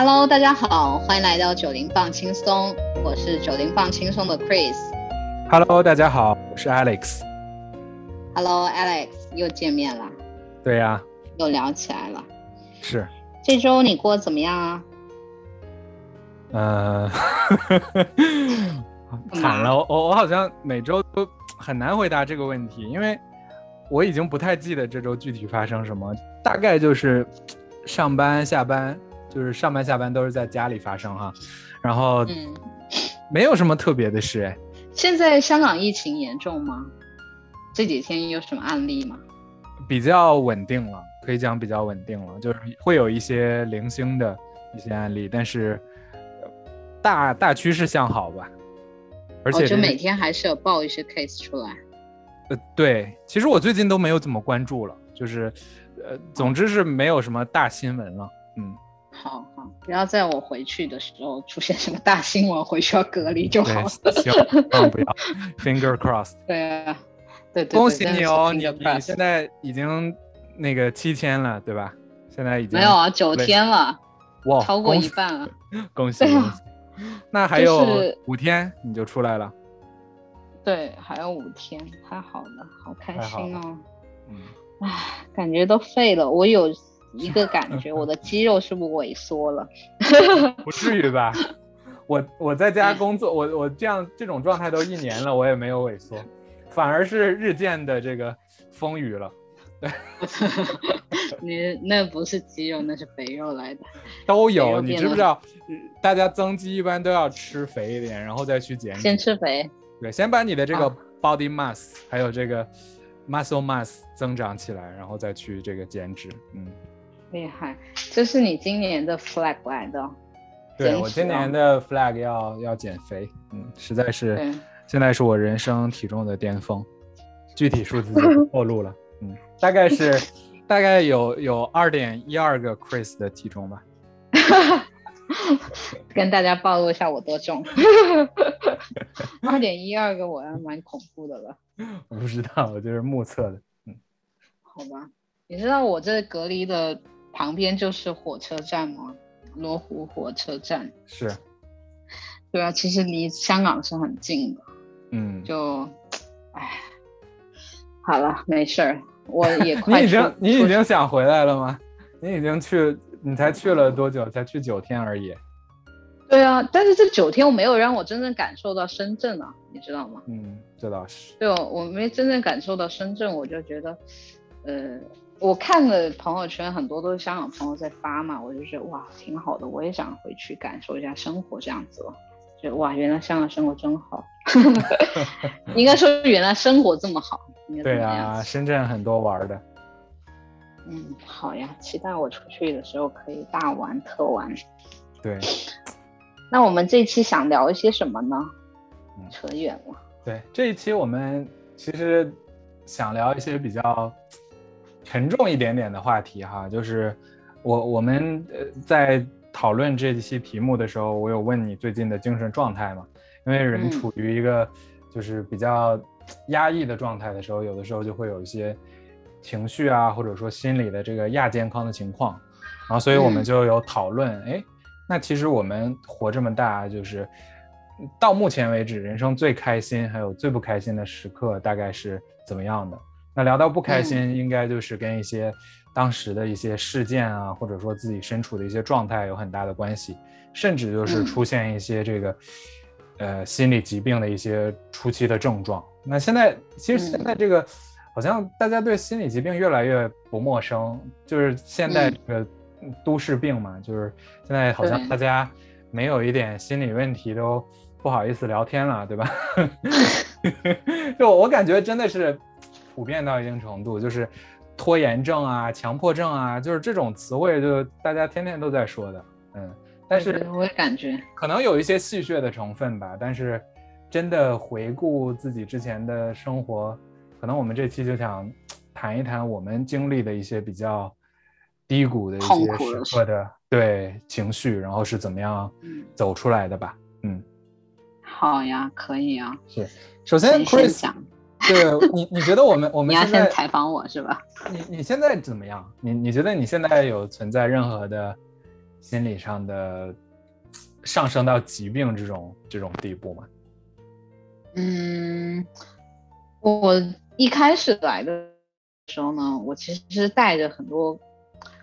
Hello，大家好，欢迎来到九零放轻松，我是九零放轻松的 Chris。Hello，大家好，我是 Alex。Hello，Alex，又见面了，对呀、又聊起来了。是，这周你过得怎么样啊？呃，惨了，我我我好像每周都很难回答这个问题，因为我已经不太记得这周具体发生什么，大概就是上班下班，就是上班下班都是在家里发生哈，然后嗯，没有什么特别的事哎。现在香港疫情严重吗？这几天有什么案例吗？比较稳定了，可以讲比较稳定了，就是会有一些零星的一些案例，但是呃大大趋势向好吧。而且哦，就每天还是有报一些 case 出来。呃对，其实我最近都没有怎么关注了，就是呃，总之是没有什么大新闻了。嗯，好好，不要在我回去的时候出现什么大新闻，回去要隔离就好了。对，希望不要，finger crossed。对啊，对对对，恭喜你哦，你你现在已经那个七天了，对吧？现在已经没有啊，九天了，哇，超过一半了。恭喜！那还有是五天你就出来了，对，还有五天，太好了，好开心哦！嗯，唉，感觉都废了。我有一个感觉，我的肌肉是不是萎缩了？不至于吧？我我在家工作，我我这样这种状态都一年了，我也没有萎缩，反而是日渐的这个丰腴了，对你那不是肌肉，那是肥肉来的。都有。你知不知道？呃大家增肌一般都要吃肥一点，然后再去减脂。先吃肥，对，先把你的这个啊 body mass 还有这个 muscle mass 增长起来，然后再去这个减脂。嗯，厉害！这是你今年的 flag 来的。哦。对我今年的 flag 要要减肥，嗯，实在是，现在是我人生体重的巅峰，具体数字就不 透露了，嗯，大概是 大概有有二点一二个 Chris 的体重吧，跟大家暴露一下我多重，二点一二个，我还蛮恐怖的了。我不知道，我就是目测的，嗯。好吧，你知道我这隔离的旁边就是火车站吗？罗湖火车站。是，对啊，其实离香港是很近的，嗯，就，唉，好了，没事儿，我也 快你已经你已经想回来了吗？你已经去，你才去了多久？才去九天而已，对啊，但是这九天我没有让我真正感受到深圳啊，你知道吗？嗯，这倒是，对，我没真正感受到深圳，我就觉得，呃，我看了朋友圈很多都是香港朋友在发嘛，我就觉得哇，挺好的，我也想回去感受一下生活这样子了。就哇，原来香港生活真好，应该说原来生活这么好。对啊，深圳很多玩的，嗯，好呀，期待我出去的时候可以大玩特玩。对那我们这期想聊一些什么呢？嗯扯远了。对，这一期我们其实想聊一些比较沉重一点点的话题哈，就是我我们呃在讨论这一期题目的时候，我有问你最近的精神状态嘛？因为人嗯处于一个就是比较压抑的状态的时候，有的时候就会有一些情绪啊，或者说心理的这个亚健康的情况，然后所以我们嗯就有讨论，哎、那其实我们活这么大，就是到目前为止，人生最开心还有最不开心的时刻大概是怎么样的？那聊到不开心，应该就是跟一些当时的一些事件啊，或者说自己身处的一些状态有很大的关系，甚至就是嗯。出现一些这个、呃心理疾病的一些初期的症状。那现在其实现在这个、好像大家对心理疾病越来越不陌生，就是现在嗯。这个都市病嘛，就是现在好像大家没有一点心理问题都不好意思聊天了，对吧？就我感觉真的是普遍到一定程度，就是拖延症啊、强迫症啊，就是这种词汇，就大家天天都在说的，嗯。但是我也感觉，可能有一些戏谑的成分吧，但是真的回顾自己之前的生活，可能我们这期就想谈一谈我们经历的一些比较低谷的一些时刻的对情绪，然后是怎么样嗯，走出来的吧。嗯，好呀，可以啊。是。首先，Chris，讲？对你，你觉得我们我们现在先采访我是吧？你你现在怎么样？你你觉得你现在有存在任何的心理上的上升到疾病这种这种地步吗？嗯，我一开始来的时候呢，我其实是带着很多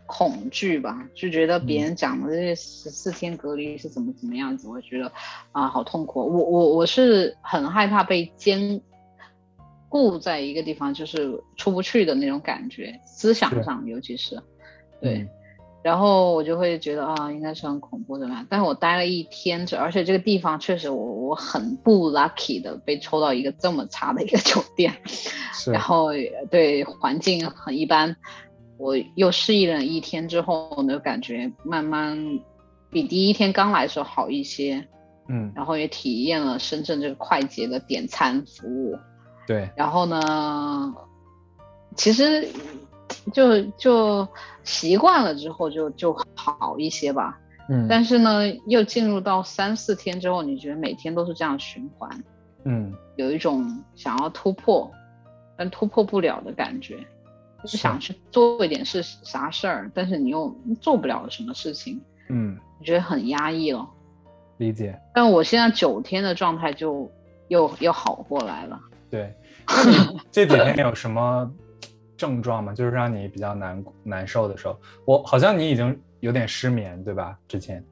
恐惧吧，就觉得别人讲的这些十四天隔离是怎么怎么样子，我觉得啊好痛苦。我我我是很害怕被监固在一个地方，就是出不去的那种感觉，思想上尤其是对。然后我就会觉得啊，应该是很恐怖的吧。但是我待了一天，这而且这个地方确实我我很不 lucky 的被抽到一个这么差的一个酒店，然后对环境很一般。我又适应了一天之后呢，感觉慢慢比第一天刚来的时候好一些。嗯，然后也体验了深圳这个快捷的点餐服务。对，然后呢，其实。就就习惯了之后就就好一些吧，嗯，但是呢，又进入到三四天之后，你觉得每天都是这样循环，嗯，有一种想要突破，但突破不了的感觉，就是想去做一点事啥事儿，但是你又做不了什么事情，嗯，你觉得很压抑了，理解。但我现在九天的状态就又又好过来了，对，那你 这几天有什么？症状吗，就是让你比较难难受的时候，我好像你已经有点失眠，对吧？之前，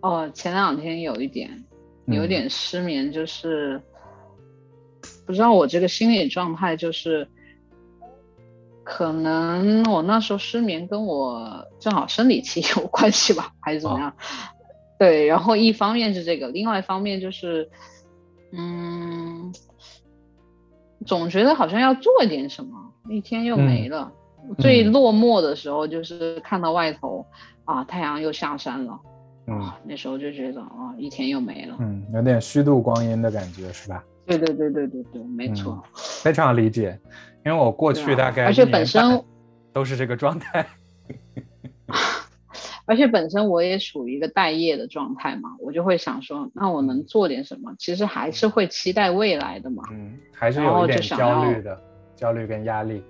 哦，前两天有一点，有点失眠，就是不知道我这个心理状态，就是可能我那时候失眠跟我正好生理期有关系吧，还是怎么样？对，然后一方面是这个，另外一方面就是，嗯，总觉得好像要做点什么。一天又没了，最落寞的时候就是看到外头啊，太阳又下山了，嗯，那时候就觉得啊，一天又没了，嗯，有点虚度光阴的感觉，是吧？对对对对对对，没错，非常理解，因为我过去大概而且本身都是这个状态。而且本身我也属于一个待业的状态嘛，我就会想说，那我能做点什么？其实还是会期待未来的嘛，嗯，还是有一点焦虑的。焦虑跟压力，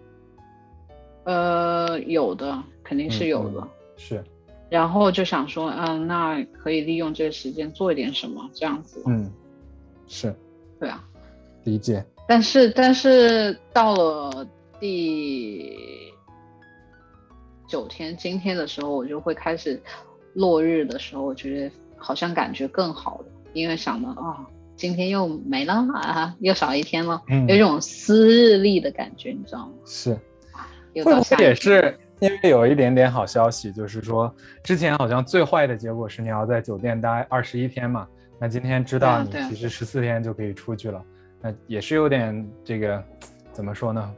呃，有的肯定是有的，是。然后就想说，嗯，那可以利用这个时间做一点什么，这样子。嗯，是。对啊，理解。但是，但是到了第九天，今天的时候，我就会开始落日的时候，我觉得好像感觉更好了，因为想到啊。今天又没了啊，又少一天了，有一种撕日历的感觉，你知道吗？是，会不会也是因为有一点点好消息，就是说之前好像最坏的结果是你要在酒店待二十一天嘛，那今天知道你其实十四天就可以出去了，那也是有点这个怎么说呢？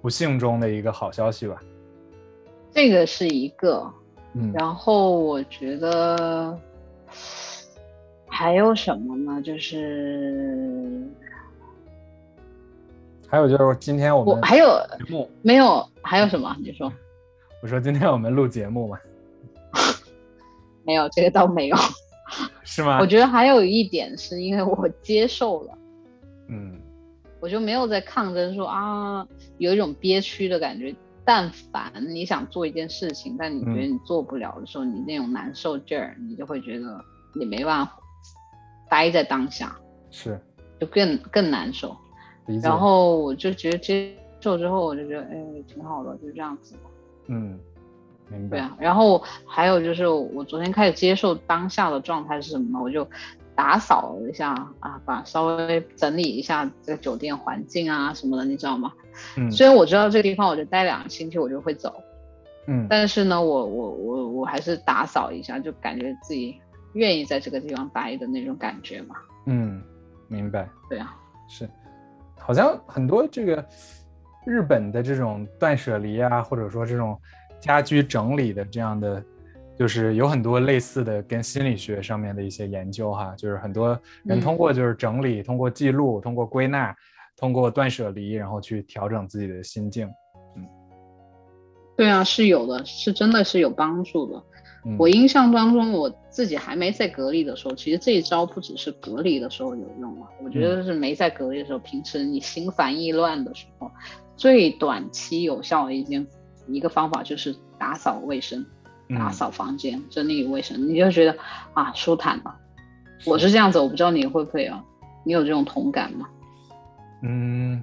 不幸中的一个好消息吧。这个是一个，嗯，然后我觉得。还有什么呢？就是还有就是今天我们还有节目没有？还有什么？你说？我说今天我们录节目嘛？没有，这个倒没有。是吗？我觉得还有一点是因为我接受了，嗯，我就没有在抗争，说啊，有一种憋屈的感觉。但凡你想做一件事情，但你觉得你做不了的时候，你那种难受劲儿，你就会觉得你没办法。待在当下是，就更更难受。然后我就觉得接受之后，我就觉得哎，挺好的，就这样子。嗯，明白。对啊，然后还有就是，我昨天开始接受当下的状态是什么呢？我就打扫了一下啊，把稍微整理一下这个酒店环境啊什么的，你知道吗？嗯。虽然我知道这个地方，我就待两个星期，我就会走。嗯。但是呢，我我我我还是打扫一下，就感觉自己。愿意在这个地方待的那种感觉嘛？嗯，明白。对啊，是，好像很多这个日本的这种断舍离啊，或者说这种家居整理的这样的，就是有很多类似的跟心理学上面的一些研究哈，就是很多人通过就是整理，通过记录，通过归纳，通过断舍离，然后去调整自己的心境。嗯，对啊，是有的，是真的是有帮助的。我印象当中，我自己还没在隔离的时候，其实这一招不只是隔离的时候有用啊。我觉得是没在隔离的时候，平时你心烦意乱的时候，最短期有效的一件一个方法就是打扫卫生。打扫房间、整理卫生，你就觉得啊舒坦了。我是这样子，我不知道你会不会啊？你有这种同感吗？嗯，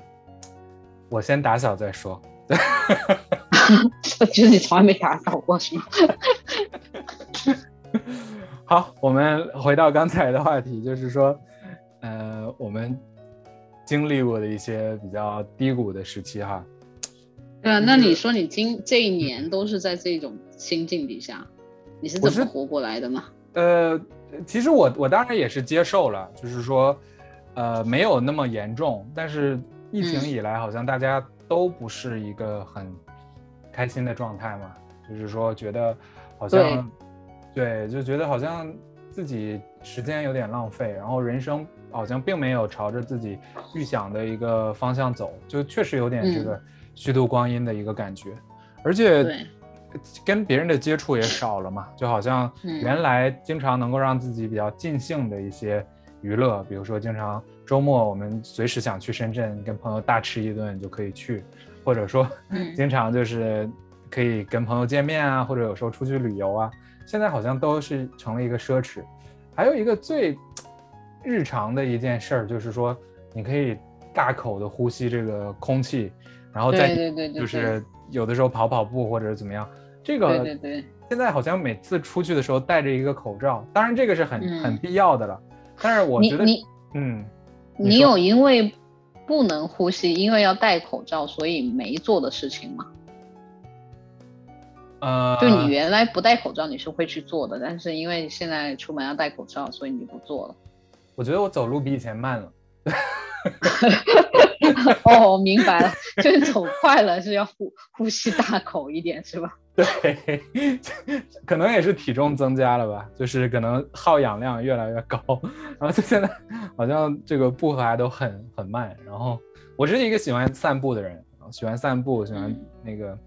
我先打扫再说。就是你从来没打扫过是吗？好，我们回到刚才的话题，就是说，呃，我们经历过的一些比较低谷的时期哈。对啊，那你说你今这一年都是在这种心境底下，你是怎么活过来的呢？呃，其实我我当然也是接受了，就是说，呃，没有那么严重，但是疫情以来好像大家都不是一个很开心的状态嘛，就是说觉得好像。对，就觉得好像自己时间有点浪费，然后人生好像并没有朝着自己预想的一个方向走，就确实有点这个虚度光阴的一个感觉，而且跟别人的接触也少了嘛，就好像原来经常能够让自己比较尽兴的一些娱乐，比如说经常周末我们随时想去深圳跟朋友大吃一顿就可以去，或者说 经常就是可以跟朋友见面啊，或者有时候出去旅游啊。现在好像都是成了一个奢侈，还有一个最日常的一件事儿，就是说你可以大口的呼吸这个空气，然后再就是有的时候跑跑步或者怎么样，这个对对对，现在好像每次出去的时候戴着一个口罩，当然这个是很很必要的了，但是我觉得你嗯，你有因为不能呼吸，因为要戴口罩，所以没做的事情吗？呃，就你原来不戴口罩，你是会去做的，但是因为现在出门要戴口罩，所以你不做了。我觉得我走路比以前慢了。哦，明白了，就是走快了是要呼呼吸大口一点，是吧？对，可能也是体重增加了吧，就是可能耗氧量越来越高，然后就现在好像这个步伐都很很慢。然后我是一个喜欢散步的人，喜欢散步，喜欢那个。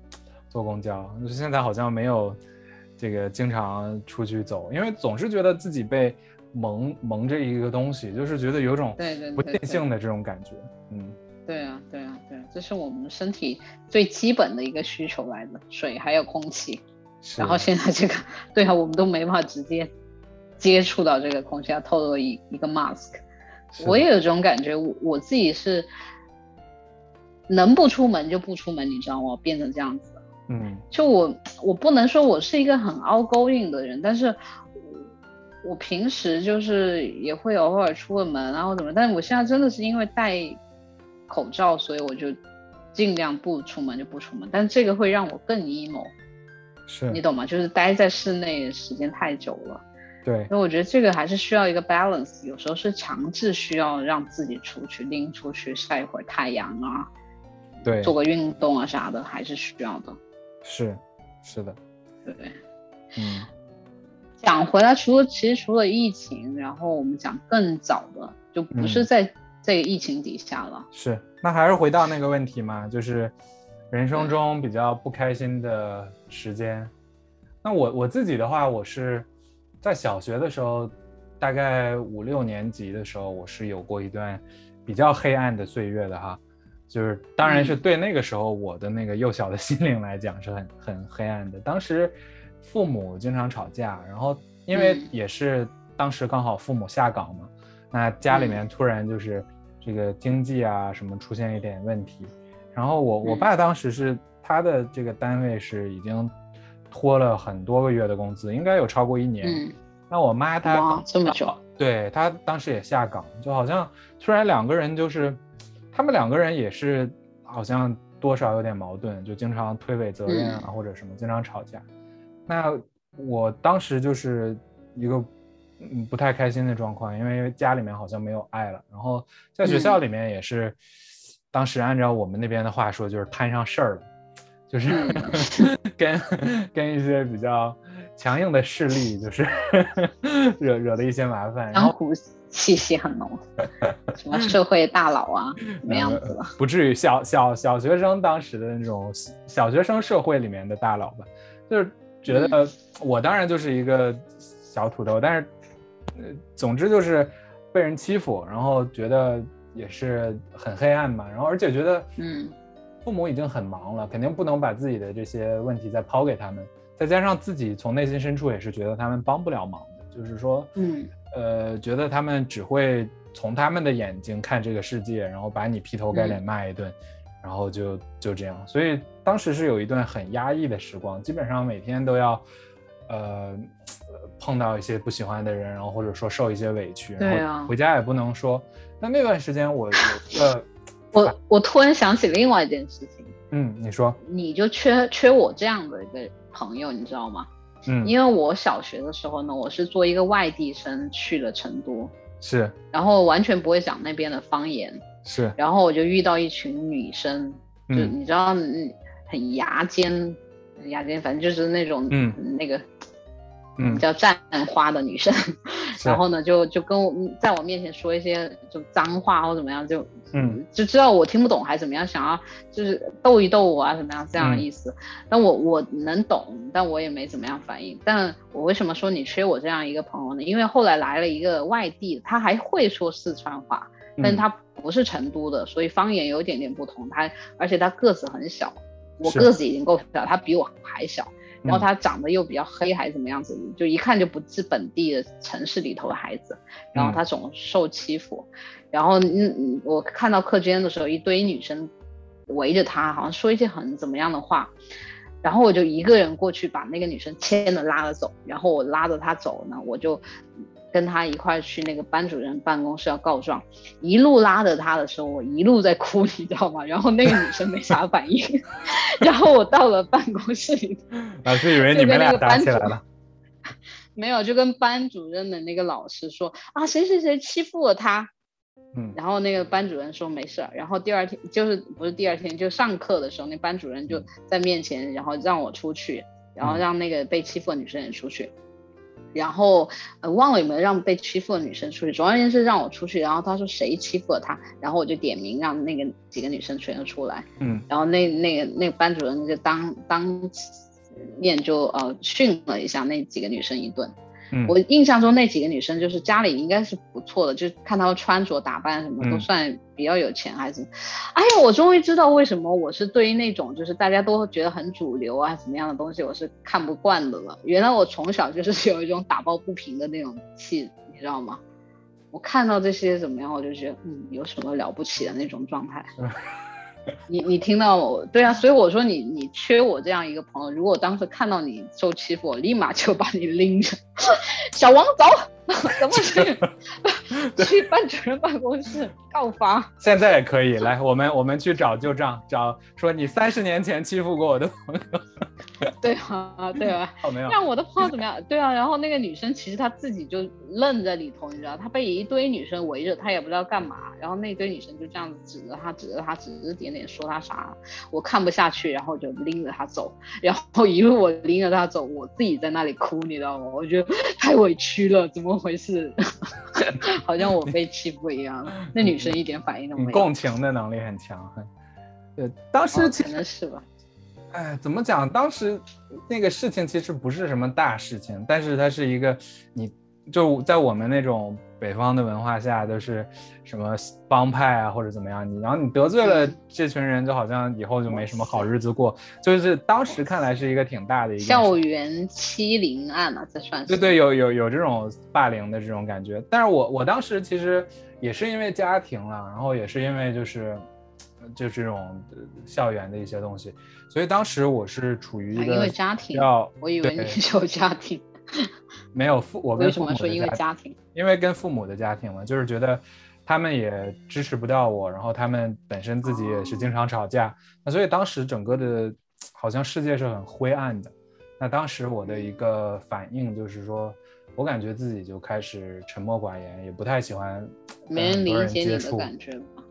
坐公交，就现在好像没有这个经常出去走，因为总是觉得自己被蒙蒙着一个东西，就是觉得有种不尽兴的这种感觉。嗯，对啊，对啊，对，这是我们身体最基本的一个需求来的，水还有空气。然后现在这个，对啊，我们都没法直接接触到这个空气，要透过一一个 mask。我也有这种感觉，我我自己是能不出门就不出门，你知道吗？变成这样子。嗯，就我，我不能说我是一个很 outgoing 的人，但是，我平时就是也会偶尔出个门然后怎么，但是我现在真的是因为戴口罩，所以我就尽量不出门就不出门，但这个会让我更 emo，是。你懂吗？就是待在室内时间太久了，对，所以我觉得这个还是需要一个 balance，有时候是强制需要让自己出去拎出去晒一会儿太阳啊，对，做个运动啊啥的，还是需要的。是，是的，对，嗯，讲回来，除了其实除了疫情，然后我们讲更早的，就不是在这个疫情底下了。是，那还是回到那个问题嘛，就是人生中比较不开心的时间。那我我自己的话，我是在小学的时候，大概五六年级的时候，我是有过一段比较黑暗的岁月的哈。就是，当然是对那个时候我的那个幼小的心灵来讲是很很黑暗的。当时父母经常吵架，然后因为也是当时刚好父母下岗嘛，那家里面突然就是这个经济啊什么出现一点问题，然后我我爸当时是他的这个单位是已经拖了很多个月的工资，应该有超过一年。那我妈她这么久，对她当时也下岗，就好像突然两个人就是。他们两个人也是好像多少有点矛盾，就经常推诿责任啊，或者什么，经常吵架。那我当时就是一个嗯不太开心的状况，因为家里面好像没有爱了。然后在学校里面也是，当时按照我们那边的话说，就是摊上事儿了，就是 跟跟一些比较强硬的势力，就是 惹惹了一些麻烦，然后。气息很浓，什么社会大佬啊，什么样子？不至于小小小学生当时的那种小学生社会里面的大佬吧，就是觉得我当然就是一个小土豆，但是呃，总之就是被人欺负，然后觉得也是很黑暗嘛，然后而且觉得嗯，父母已经很忙了，肯定不能把自己的这些问题再抛给他们，再加上自己从内心深处也是觉得他们帮不了忙的，就是说，嗯，呃，觉得他们只会从他们的眼睛看这个世界，然后把你劈头盖脸骂一顿，然后就就这样。所以当时是有一段很压抑的时光，基本上每天都要，呃，碰到一些不喜欢的人，然后或者说受一些委屈，对然后回家也不能说。那那段时间我有个，我我突然想起另外一件事情，嗯，你说，你就缺缺我这样的一个朋友，你知道吗？嗯，因为我小学的时候呢，我是做一个外地生去了成都，是。然后完全不会讲那边的方言，是，然后我就遇到一群女生，就嗯你知道，嗯很牙尖，牙尖，反正就是那种，嗯。那个，嗯叫战花的女生，然后呢，就就跟我在我面前说一些就脏话或怎么样，就嗯就知道我听不懂还是怎么样，想要就是逗一逗我啊，怎么样这样的嗯意思。但我我能懂，但我也没怎么样反应。但我为什么说你缺我这样一个朋友呢？因为后来来了一个外地，他还会说四川话，但他不是成都的，所以方言有一点点不同。他而且他个子很小，我个子已经够小，他比我还小。然后嗯他长得又比较黑，还是怎么样子，就一看就不是本地的城市里头的孩子。然后他总受欺负，然后嗯，嗯我看到课间的时候，一堆女生围着他，好像说一些很怎么样的话，然后我就一个人过去把那个女生牵着拉着走，然后我拉着她走呢，我就跟他一块去那个班主任办公室要告状，一路拉着他的时候，我一路在哭，你知道吗？然后那个女生没啥反应，然后我到了办公室里，老师以为你们俩打起来了，没有，就跟班主任的那个老师说啊，谁谁谁欺负了他，嗯。然后那个班主任说没事儿，然后第二天就是不是第二天，就上课的时候，那班主任就在面前，然后让我出去，然后嗯。让那个被欺负的女生也出去，然后呃忘了有没有让被欺负的女生出去，总而言之让我出去，然后他说谁欺负了他，然后我就点名让那个几个女生全都出来，嗯然后那那个那个班主任就当当面就呃训了一下那几个女生一顿。嗯，我印象中那几个女生就是家里应该是不错的，就看她们穿着打扮什么都嗯算比较有钱还是。哎呀，我终于知道为什么我是对于那种就是大家都觉得很主流啊怎么样的东西我是看不惯的了。原来我从小就是有一种打抱不平的那种气，你知道吗？我看到这些怎么样，我就觉得嗯，有什么了不起的那种状态。你你听到我对啊，所以我说你你缺我这样一个朋友。如果当时看到你受欺负，我立马就把你拎着，小王走，怎么去 去班主任办公室告发？现在也可以来，我们我们去找旧账，找说你三十年前欺负过我的朋友，对啊，对啊。好没有？让我的朋友怎么样？对啊，然后那个女生其实她自己就愣在里头，你知道，她被一堆女生围着，她也不知道干嘛。然后那堆女生就这样子指着她，指着她，指指点点说她啥，我看不下去，然后就拎着她走，然后一路我拎着她走，我自己在那里哭，你知道吗？我觉得太委屈了，怎么回事？好像我被欺负一样。那女生一点反应都没有。你共情的能力很强。对，当时可能是吧。哎，怎么讲？当时那个事情其实不是什么大事情，但是它是一个，你就在我们那种北方的文化下，都是什么帮派啊或者怎么样，你然后你得罪了嗯这群人，就好像以后就没什么好日子过，就是当时看来是一个挺大的一个校园欺凌案嘛，这算是。对对，有有有这种霸凌的这种感觉，但是我我当时其实也是因为家庭了，然后也是因为就是就这种呃校园的一些东西，所以当时我是处于一个啊因为家庭要我以为你是有家庭。没有父我为跟父母什么说因为家庭，因为跟父母的家庭嘛，就是觉得他们也支持不到我，然后他们本身自己也是经常吵架，那所以当时整个的好像世界是很灰暗的。那当时我的一个反应就是说，我感觉自己就开始沉默寡言，也不太喜欢没人理解你的感觉吧？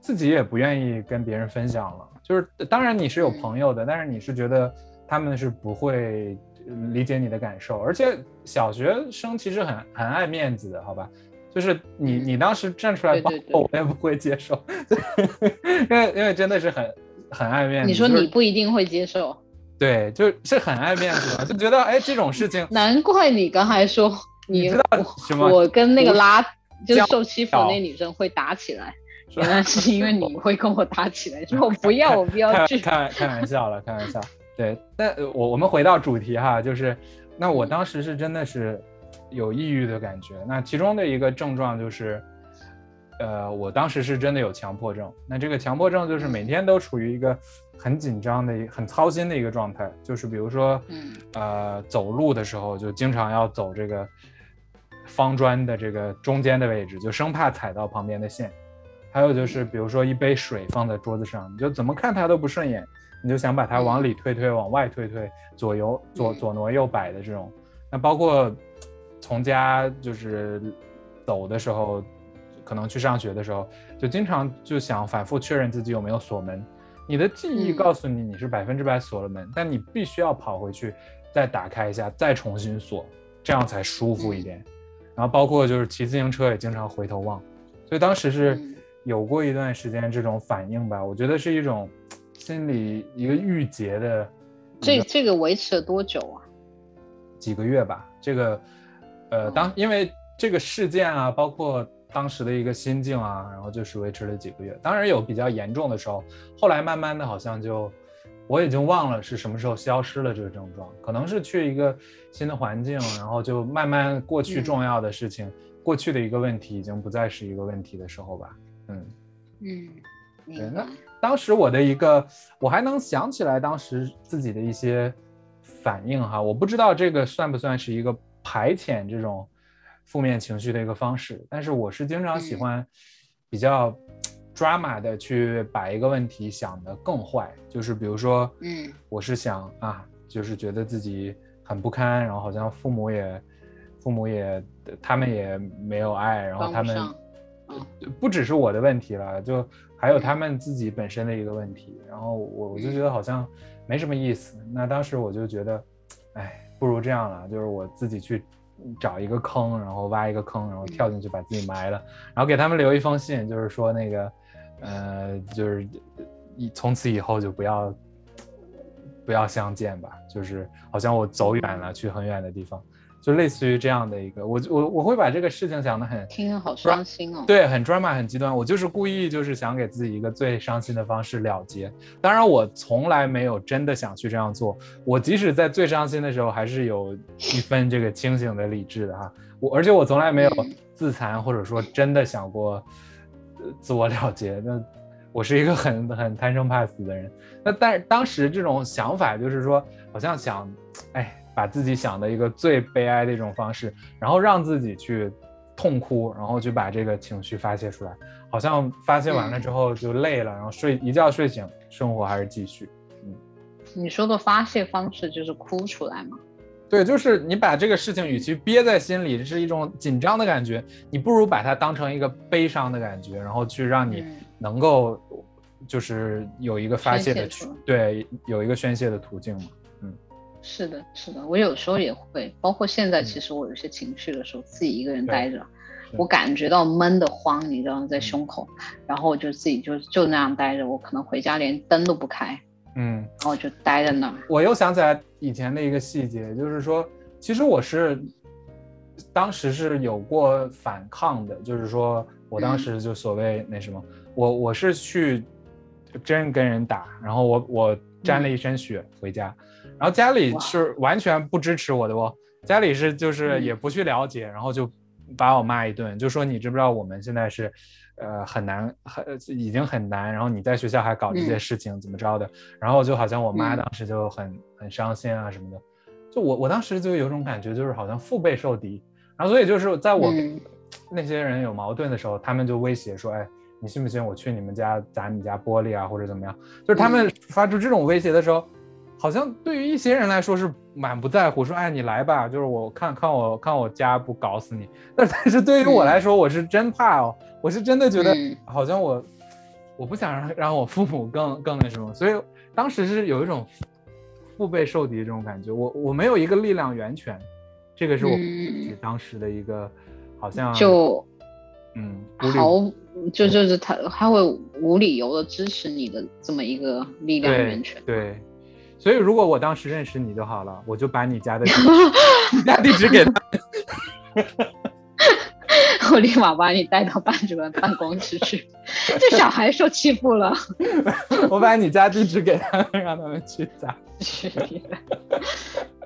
自己也不愿意跟别人分享了。就是当然你是有嗯朋友的，但是你是觉得他们是不会理解你的感受，而且小学生其实很很爱面子的，好吧？就是你你当时站出来帮我，我也不会接受，因为因为真的是很很爱面子。你说你不一定会接受，对，就是很爱面子嘛，就觉得哎这种事情 难怪你刚才说 你你知道什么我跟那个拉就是受欺负那女生会打起来，原来是因为你会跟我打起来，说我不要，我不要。开开玩笑了，开玩笑。对，但我我们回到主题哈，就是那我当时是真的是有抑郁的感觉，那其中的一个症状就是，呃，我当时是真的有强迫症，那这个强迫症就是每天都处于一个很紧张的、很操心的一个状态，就是比如说，呃，走路的时候就经常要走这个方砖的这个中间的位置，就生怕踩到旁边的线。还有就是，比如说一杯水放在桌子上，你就怎么看它都不顺眼，你就想把它往里推推，往外推推，左右左左挪右摆的这种。那包括从家就是走的时候，可能去上学的时候，就经常就想反复确认自己有没有锁门。你的记忆告诉你你是百分之百锁了门，但你必须要跑回去再打开一下，再重新锁，这样才舒服一点。然后包括就是骑自行车也经常回头望，所以当时是。有过一段时间这种反应吧，我觉得是一种心里一个郁结的。这这个维持了多久啊？几个月吧。这个，呃，当因为这个事件啊，包括当时的一个心境啊，然后就是维持了几个月。当然有比较严重的时候，后来慢慢的好像就我已经忘了是什么时候消失了这个症状，可能是去一个新的环境，然后就慢慢过去重要的事情，过去的一个问题已经不再是一个问题的时候吧。嗯嗯，对，那当时我的一个，我还能想起来当时自己的一些反应哈，我不知道这个算不算是一个排遣这种负面情绪的一个方式，但是我是经常喜欢比较 drama 的去把一个问题想得更坏，就是比如说，嗯，我是想啊，就是觉得自己很不堪，然后好像父母也父母也他们也没有爱，然后他们。不只是我的问题了，就还有他们自己本身的一个问题。然后我我就觉得好像没什么意思。那当时我就觉得，哎，不如这样了，就是我自己去找一个坑，然后挖一个坑，然后跳进去把自己埋了，然后给他们留一封信，就是说那个，呃，就是一从此以后就不要不要相见吧，就是好像我走远了，去很远的地方。就类似于这样的一个，我我我会把这个事情想得很听着好伤心哦。对，很 drama，很极端。我就是故意就是想给自己一个最伤心的方式了结。当然，我从来没有真的想去这样做。我即使在最伤心的时候，还是有一分这个清醒的理智的哈。我而且我从来没有自残，或者说真的想过自我了结。那我是一个很很贪生怕死的人。那但是当时这种想法就是说，好像想，哎。把自己想的一个最悲哀的一种方式，然后让自己去痛哭，然后去把这个情绪发泄出来，好像发泄完了之后就累了，然后睡一觉睡醒，生活还是继续。嗯，你说的发泄方式就是哭出来吗？对，就是你把这个事情与其憋在心里是一种紧张的感觉，你不如把它当成一个悲伤的感觉，然后去让你能够就是有一个发泄的对，有一个宣泄的途径嘛。是的，是的，我有时候也会，包括现在，其实我有些情绪的时候，自己一个人待着，我感觉到闷得慌，你知道，在胸口，然后我就自己就就那样待着，我可能回家连灯都不开，嗯，然后就待在那儿。我又想起来以前的一个细节，就是说，其实我是当时是有过反抗的，就是说我当时就所谓那什么，我我是去真跟人打，然后我我沾了一身血回家。然后家里是完全不支持我的哦，家里是就是也不去了解，然后就把我骂一顿，就说你知不知道我们现在是，呃很难很已经很难，然后你在学校还搞这些事情怎么着的，然后就好像我妈当时就很很伤心啊什么的，就我我当时就有种感觉就是好像腹背受敌，然后所以就是在我 那些人有矛盾的时候，他们就威胁说，哎你信不信我去你们家砸你家玻璃啊或者怎么样，就是他们发出这种威胁的时候。好像对于一些人来说是满不在乎，说哎你来吧，就是我看看我看我家不搞死你。但但是对于我来说，我是真怕哦，我是真的觉得好像我我不想让让我父母更更那什么，所以当时是有一种腹背受敌这种感觉。我我没有一个力量源泉，这个是我当时的一个好像就嗯好就就是他他会无理由的支持你的这么一个力量源泉，对。所以，如果我当时认识你就好了，我就把你家的家地址给他。我立马把你带到班主任办公室去。这小孩受欺负了，我把你家地址给他们，让他们去砸。去你的！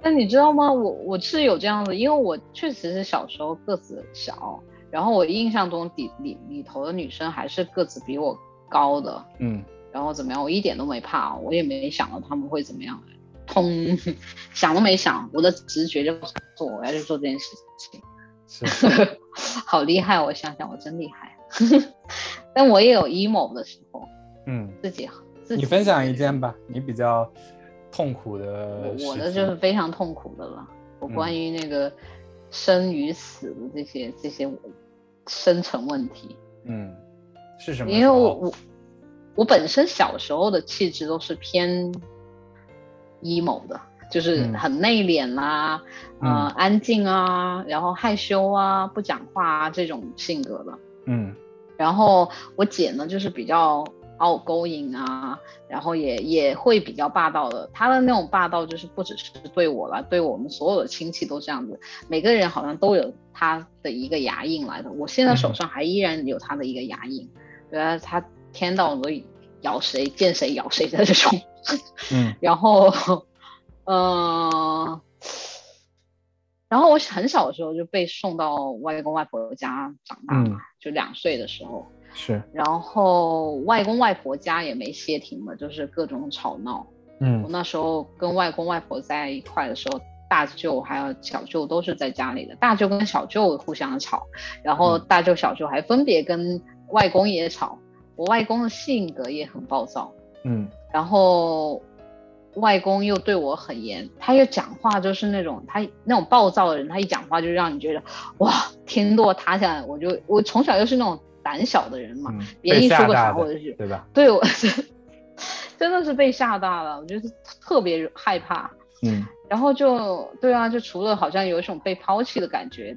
但你知道吗？我我是有这样的，因为我确实是小时候个子小，然后我印象中底里里头的女生还是个子比我高的，嗯，然后怎么样，我一点都没怕，我也没想到他们会怎么样，通 想都没想，我的直觉就做我要去做这件事情。是，好厉害！我想想，我真厉害。但我也有 emo 的时候，嗯，自己自己你分享一件吧，你比较痛苦的事情。我的就是非常痛苦的了。我嗯关于那个生与死的这些这些生存问题，嗯，是什么因？为我我我本身小时候的气质都是偏 emo 的，就是嗯很内敛啦，呃，嗯安静啊，然后害羞啊，不讲话啊这种性格的。嗯然后我姐呢，就是比较 outgoing 啊，然后也也会比较霸道的。她的那种霸道，就是不只是对我了，对我们所有的亲戚都这样子。每个人好像都有她的一个牙印来的。我现在手上还依然有她的一个牙印，原来，她天到晚都咬谁见谁咬谁的这种。嗯 然后，嗯、然后我很小的时候就被送到外公外婆家长大嘛，嗯就两岁的时候。是，然后外公外婆家也没歇停嘛，就是各种吵闹。嗯我嗯那时候跟外公外婆在一块的时候，大舅还有小舅都是在家里的，大舅跟小舅互相吵，然后嗯大舅小舅还分别跟外公也吵。我外公的性格也很暴躁，嗯然后外公又对我很严，他又讲话就是那种他那种暴躁的人，他一讲话就让你觉得哇天都要塌下来。我就我从小就是那种胆小的人嘛，嗯，别人一说个啥我就是对吧？对我 真的是被吓大了，我觉得特别害怕。嗯然后就对啊，就除了好像有一种被抛弃的感觉，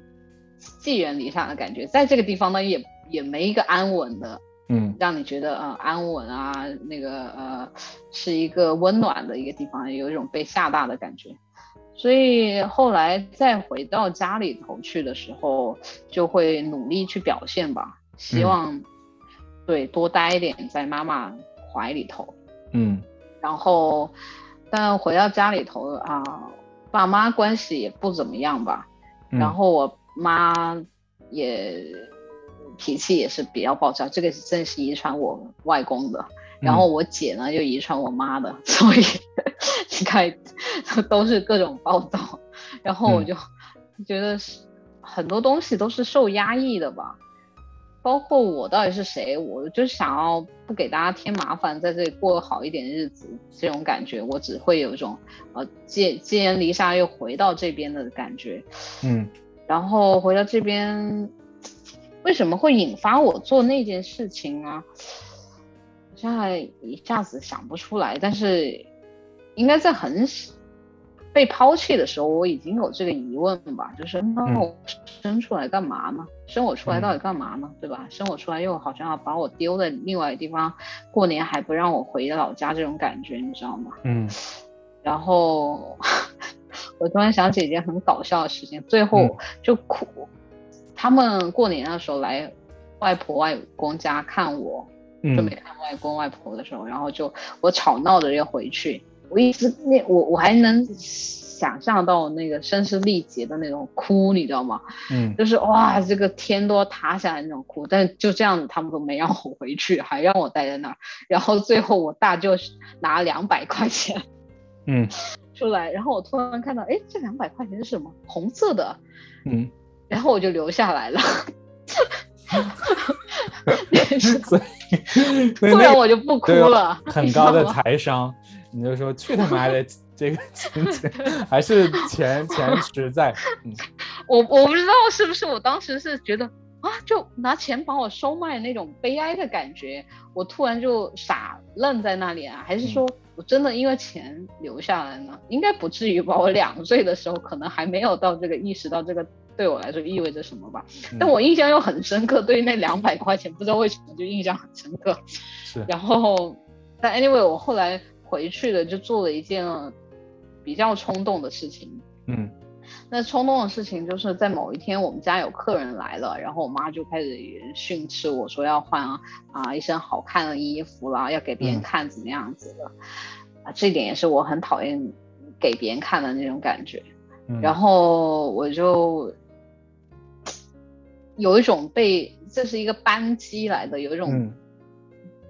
寄人篱下的感觉，在这个地方呢也也没一个安稳的，嗯让你觉得呃安稳啊，那个呃是一个温暖的一个地方，有一种被吓大的感觉。所以后来再回到家里头去的时候，就会努力去表现吧，希嗯望、对多待一点在妈妈怀里头。嗯然后，但回到家里头啊，爸妈关系也不怎么样吧。嗯，然后我妈也脾气也是比较暴躁，这个是真是遗传我外公的。然后我姐呢又遗传我妈的，所以你看都是各种暴躁。然后我就觉得是很多东西都是受压抑的吧。包括我到底是谁，我就想要不给大家添麻烦，在这里过好一点日子，这种感觉，我只会有一种呃寄寄人篱下又回到这边的感觉。嗯然后回到这边，为什么会引发我做那件事情啊？我现在一下子想不出来，但是应该在很被抛弃的时候，我已经有这个疑问吧，就是那嗯我生出来干嘛呢？生我出来到底干嘛呢？对吧？生我出来又好像要把我丢在另外一个地方，过年还不让我回老家，这种感觉你知道吗？嗯 然后 我突然想起一件很搞笑的事情，最后嗯就哭。他们过年的时候来外婆外公家看我，准备嗯看外公外婆的时候，然后就我吵闹着要回去，我一直那我我还能想象到那个声嘶力竭的那种哭，你知道吗？嗯就是哇，这个天都要塌下来那种哭，但就这样子，他们都没让我回去，还让我待在那儿。然后最后我大舅拿两百块钱嗯出来，然后我突然看到，哎，这两百块钱是什么？红色的，嗯，然后我就留下来了。所以 突然我就不哭了，很高的财商，你就说去他妈的 这个还是钱钱实在，嗯我我不知道是不是我当时是觉得啊，就拿钱把我收买那种悲哀的感觉，我突然就傻愣在那里啊，还是说我真的因为钱留下来呢？应该不至于吧？我两岁的时候可能还没有到这个意识到这个对我来说意味着什么吧，但我印象又很深刻，对于那两百块钱不知道为什么就印象很深刻。是然后，但 anyway，我后来回去了，就做了一件比较冲动的事情。嗯那冲动的事情就是在某一天我们家有客人来了，然后我妈就开始训斥我说要换啊一身好看的衣服啦，要给别人看怎么样子的啊，这点也是我很讨厌给别人看的那种感觉。然后我就有一种被这是一个扳机来的，有一种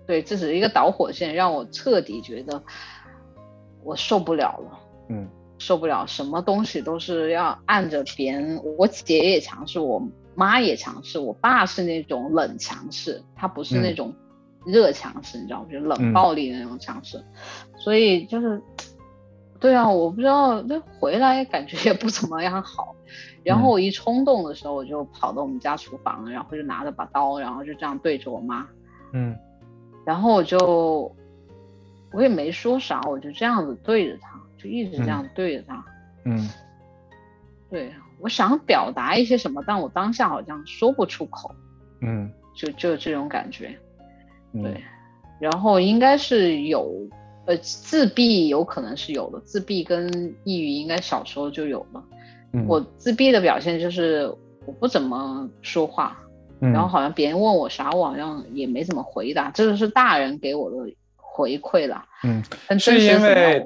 对，这是一个导火线，让我彻底觉得我受不了了。嗯。受不了，什么东西都是要按着别人。我姐也强势，我妈也强势，我爸是那种冷强势，他不是那种热强势，你知道吗？就冷暴力的那种强势。所以就是，对啊，我不知道，那回来感觉也不怎么样好。然后我一冲动的时候，我就跑到我们家厨房，然后就拿着把刀，然后就这样对着我妈。嗯。然后我就，我也没说啥，我就这样子对着他。就一直这样对着他，嗯，对我想表达一些什么，但我当下好像说不出口，嗯，就就这种感觉，对，然后应该是有，呃，自闭有可能是有的，自闭跟抑郁应该小时候就有了。我自闭的表现就是我不怎么说话，然后好像别人问我啥，我好像也没怎么回答，这个是大人给我的回馈了，嗯，是因为。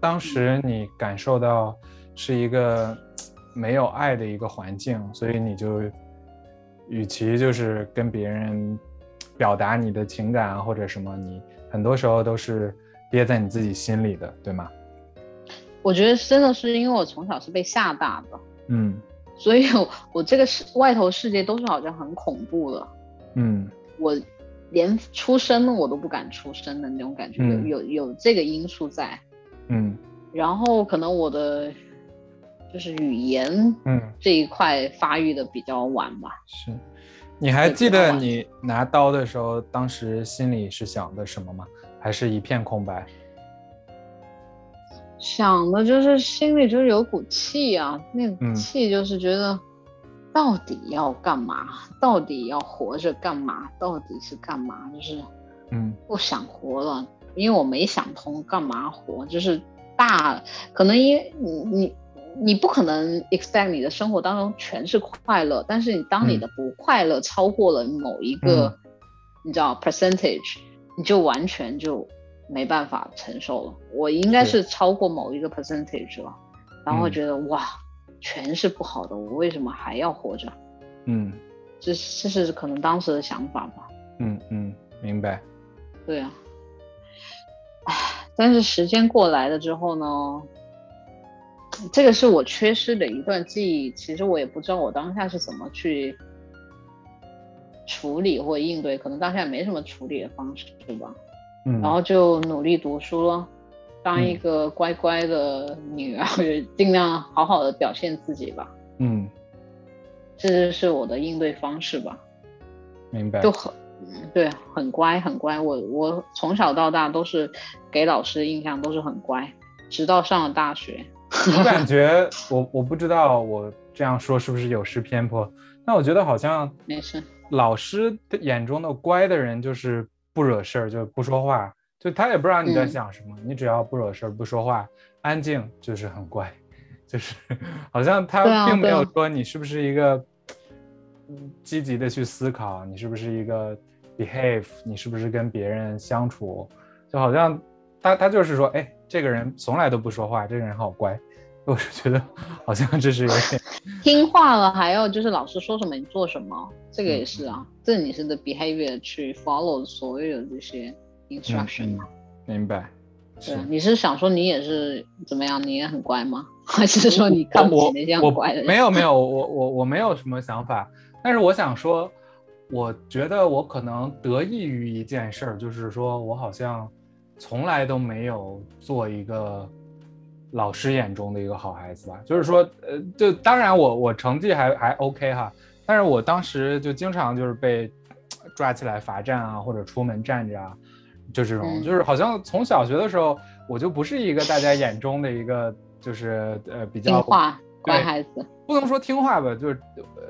当时你感受到是一个没有爱的一个环境，所以你就与其就是跟别人表达你的情感或者什么，你很多时候都是憋在你自己心里的，对吗？我觉得真的是因为我从小是被吓大的，嗯，所以我这个世外头世界都是好像很恐怖的，嗯，我连出生我都不敢出生的那种感觉，有有有这个因素在。嗯，然后可能我的就是语言，嗯，这一块发育的比较晚吧。是，你还记得你拿刀的时候，当时心里是想的什么吗？还是一片空白？想的就是心里就是有股气啊，那股气就是觉得到底要干嘛？到底要活着干嘛？到底是干嘛？就是，嗯，不想活了。因为我没想通干嘛活，就是大可能因为你你你不可能 expect 你的生活当中全是快乐，但是你当你的不快乐超过了某一个你知道 percentage，你就完全就没办法承受了。我应该是超过某一个 percentage 了，然后觉得哇，全是不好的，我为什么还要活着？嗯，这这是可能当时的想法吧。嗯嗯，明白。对啊。唉，但是时间过来了之后呢，这个是我缺失的一段记忆。其实我也不知道我当下是怎么去处理或应对，可能当下没什么处理的方式，对吧？嗯。然后就努力读书了，当一个乖乖的女儿，尽量好好的表现自己吧。嗯。这就是我的应对方式吧。明白。就很。对，很乖，很乖。我我从小到大都是给老师的印象都是很乖，直到上了大学。我感觉我我不知道我这样说是不是有失偏颇，但我觉得好像没事。老师的眼中的乖的人就是不惹事儿，就不说话，就他也不知道你在想什么，你只要不惹事儿、不说话、安静，就是很乖。就是好像他并没有说你是不是一个积极的去思考，你是不是一个。behave，你是不是跟别人相处，就好像他他就是说，哎，这个人从来都不说话，这个人好乖，我是觉得好像这是有点 听话了，还要就是老师说什么你做什么，这个也是啊，这你是的 behavior 去 follow 所有的这些 instruction 吗？明白。对，你是想说你也是怎么样？你也很乖吗？还是说你看不起那些乖的人？没有没有，我我我没有什么想法，但是我想说。我觉得我可能得益于一件事儿，就是说我好像从来都没有做一个老师眼中的一个好孩子吧。就是说，呃，就当然我我成绩还还 OK 哈，但是我当时就经常就是被抓起来罚站啊，或者出门站着啊，就这种，就是好像从小学的时候我就不是一个大家眼中的一个就是呃比较听话乖孩子，不能说听话吧，就是呃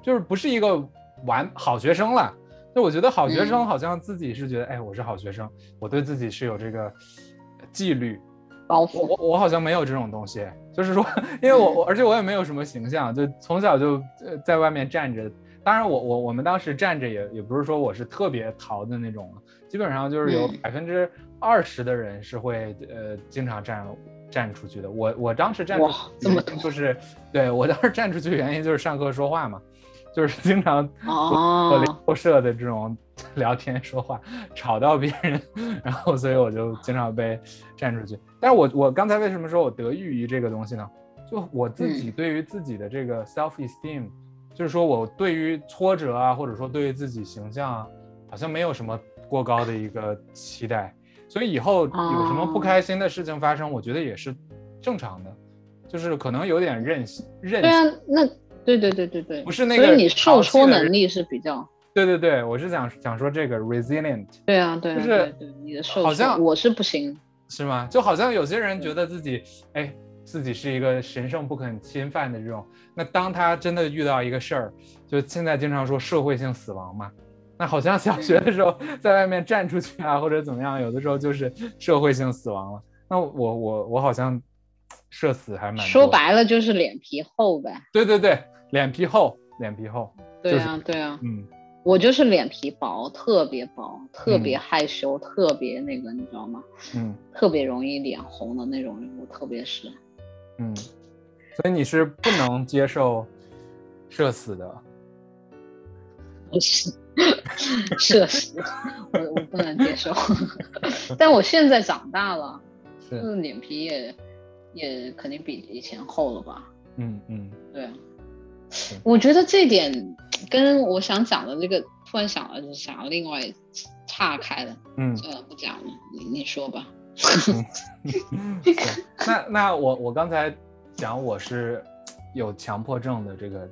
就是不是一个。完好学生了，就我觉得好学生好像自己是觉得，哎，我是好学生，我对自己是有这个纪律，包袱。我我好像没有这种东西，就是说，因为我我而且我也没有什么形象，就从小就呃在外面站着。当然我我我们当时站着也也不是说我是特别淘的那种，基本上就是有百分之二十的人是会呃经常站站出去的。我我当时站哇这么就是对我当时站出去的原因就是上课说话嘛，就是经常哦我邻后舍的这种 聊天说话吵到别人，然后所以我就经常被站出去。但是我我刚才为什么说我得益于这个东西呢？就我自己对于自己的这个 self esteem，、就是说我对于挫折啊，或者说对于自己形象啊，好像没有什么过高的一个期待，所以以后有什么不哦开心的事情发生，我觉得也是正常的，就是可能有点任性任对性。啊，那对对对对对，不是那个所以你受挫能力是比较。对对对，我是想想说这个 resilient 对啊，对啊，就是对对，你的受挫好像我是不行。是吗？就好像有些人觉得自己，哎，自己是一个神圣不可侵犯的这种，那当他真的遇到一个事儿，就现在经常说社会性死亡嘛，那好像小学的时候在外面站出去啊，或者怎么样，有的时候就是社会性死亡了。那我我我好像社死还蛮多说，白了就是脸皮厚呗。对对对，脸皮厚，脸皮厚，对啊，对啊，嗯我就是脸皮薄，特别薄，特别嗯害羞，特别那个，你知道吗？嗯特别容易脸红的那种人，我特别是。嗯，所以你是不能接受社死的。不是，社死，我我不能接受。但我现在长大了，是，就是脸皮也也肯定比以前厚了吧？嗯嗯对我觉得这点跟我想讲的这个，突然想了，就是想要另外岔开了，嗯。算了，不讲了，你你说吧。那那我我刚才讲我是有强迫症的这个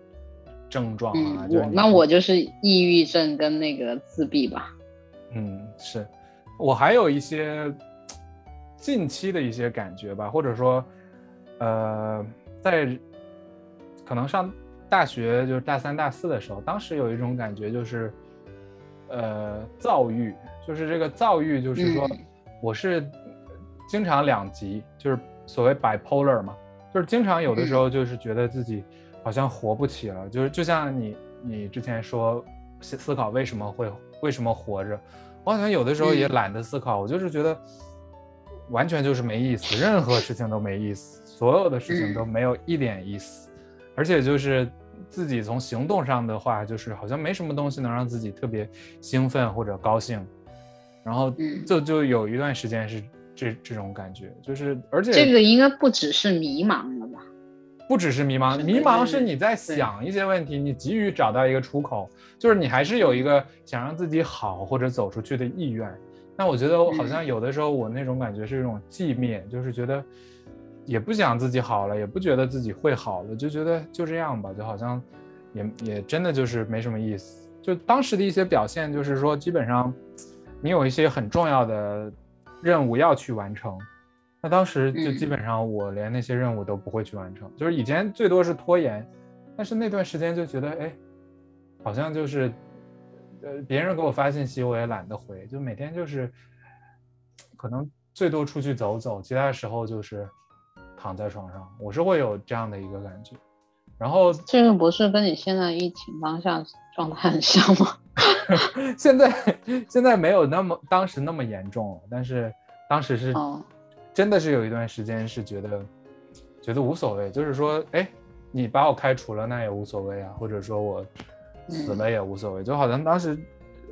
症状啊，嗯，就是你我那我就是抑郁症跟那个自闭吧。嗯是，我还有一些近期的一些感觉吧，或者说呃在可能上大学就是大三大四的时候，当时有一种感觉就是呃躁郁，就是这个躁郁就是说嗯。我是经常两极，就是所谓 bipolar 嘛，就是经常有的时候就是觉得自己好像活不起了，就是就像你你之前说思思考为什么会为什么活着，我好像有的时候也嗯。懒得思考，我就是觉得完全就是没意思，任何事情都没意思，所有的事情都没有一点意思，而且就是自己从行动上的话，就是好像没什么东西能让自己特别兴奋或者高兴，然后嗯就就有一段时间是这这种感觉，就是而且这个应该不只是迷茫了吧？不只是迷茫，迷茫是你在想一些问题，你急于找到一个出口，就是你还是有一个想让自己好或者走出去的意愿。那我觉得好像有的时候我那种感觉是一种寂灭，就是觉得也不想自己好了，也不觉得自己会好了，就觉得就这样吧，就好像也也真的就是没什么意思。就当时的一些表现，就是说基本上你有一些很重要的任务要去完成，那当时就嗯基本上我连那些任务都不会去完成，就是以前最多是拖延，但是那段时间就觉得，哎，好像就是，呃，别人给我发信息我也懒得回，就每天就是，可能最多出去走走，其他时候就是躺在床上，我是会有这样的一个感觉。然后这个不是跟你现在疫情当下状态很像吗？现在现在没有那么当时那么严重了，但是当时是哦真的是有一段时间是觉得觉得无所谓，就是说，哎，你把我开除了那也无所谓啊，或者说我死了也无所谓，就好像当时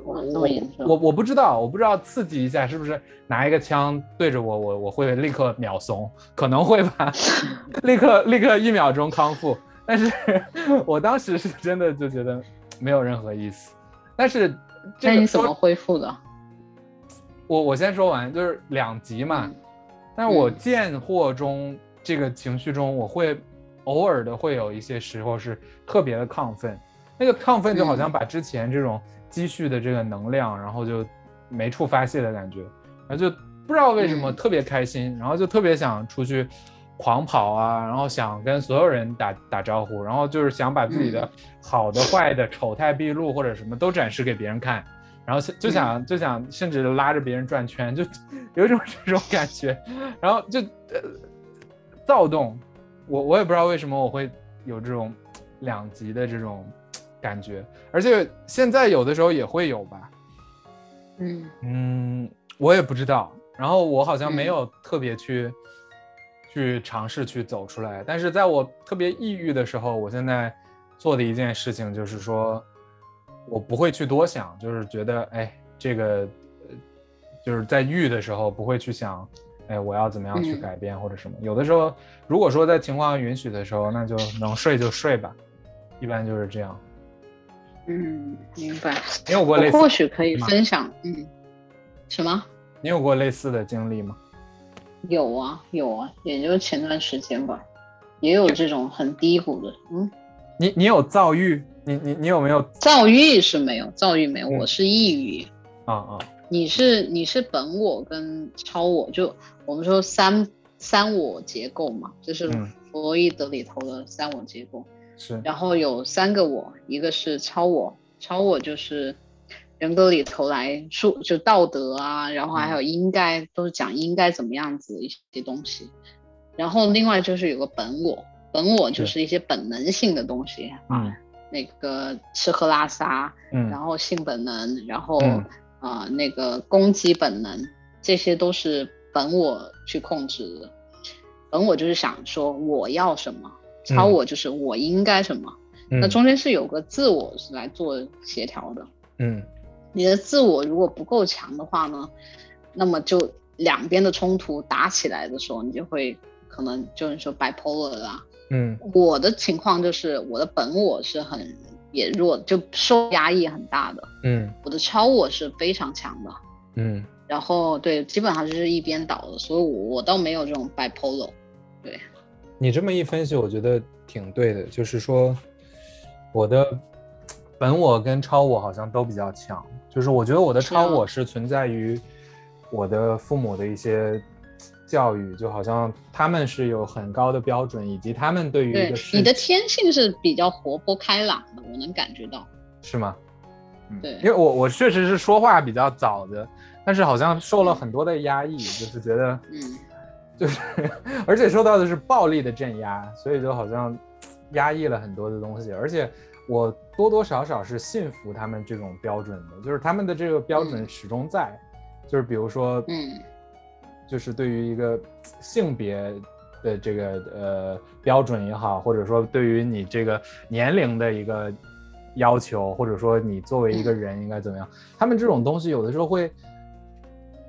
哇这我么严重。我我不知道，我不知道刺激一下是不是拿一个枪对着我，我我会立刻秒怂，可能会吧，立刻立刻一秒钟康复，但是 我当时是真的就觉得没有任何意思，但是那你怎么恢复的？我我先说完，就是两极嘛。嗯。但是我嗯。见货中、这个情绪中，我会偶尔的会有一些时候是特别的亢奋，那个亢奋就好像嗯。把之前这种积蓄的这个能量，然后就没处发泄的感觉，然后就不知道为什么嗯。特别开心，然后就特别想出去狂跑啊，然后想跟所有人打打招呼，然后就是想把自己的嗯。好的、坏的、丑态毕露或者什么都展示给别人看。然后就想就想甚至拉着别人转圈，就有一种这种感觉，然后就呃躁动，我我也不知道为什么我会有这种两极的这种感觉，而且现在有的时候也会有吧，嗯。嗯，我也不知道，然后我好像没嗯。有特别去、去尝试去走出来，但是在我特别抑郁的时候，我现在做的一件事情就是说，我不会去多想，就是觉得哎，这个呃就是在郁的时候不会去想，哎，我要怎么样去嗯。改变或者什么。有的时候，如果说在情况允许的时候，那就能睡就睡吧，一般就是这样。嗯，明白。你有过类似我或许可以分享，嗯，什么？你有过类似的经历吗？有啊有啊，也就前段时间吧，也有这种很低谷的，嗯，你你有躁郁？你你你有没有躁郁是没有，躁郁没有，嗯我是抑郁。啊啊？你是你是本我跟超我，就我们说三三我结构嘛，就是嗯弗洛伊德里头的三我结构。是。然后有三个我，一个是超我，超我就是人格里头来说就道德啊，然后还有应该、都是讲应该怎么样子的一些东西。然后另外就是有个本我，本我就是。一些本能性的东西啊，嗯。那个吃喝拉撒，嗯。然后性本能，然后嗯。啊、那个攻击本能，这些都是本我去控制的。本我就是想说我要什么，超嗯我就是我应该什么。那嗯中间是有个自我是来做协调的。嗯你的自我如果不够强的话呢，那么就两边的冲突打起来的时候，你就会可能就是说 bipolar 啦。嗯我的情况就是我的本我是很也弱，就受压抑很大的。嗯我的超我是非常强的，嗯然后对，基本上就是一边倒的，所以我我倒没有这种 bipolar。你这么一分析，我觉得挺对的。就是说，我的本我跟超我好像都比较强。就是我觉得我的超我是存在于我的父母的一些教育，就好像他们是有很高的标准，以及他们对于一对个，事你的天性是比较活泼开朗的，我能感觉到。是吗？嗯对因为我我确实是说话比较早的，但是好像受了很多的压抑，就是觉得嗯，就是，而且受到的是暴力的镇压，所以就好像压抑了很多的东西。而且我多多少少是信服他们这种标准的，就是他们的这个标准嗯始终在。就是比如说，嗯，就是对于一个性别的这个呃标准也好，或者说对于你这个年龄的一个要求，或者说你作为一个人应该怎么样，他们这种东西有的时候会，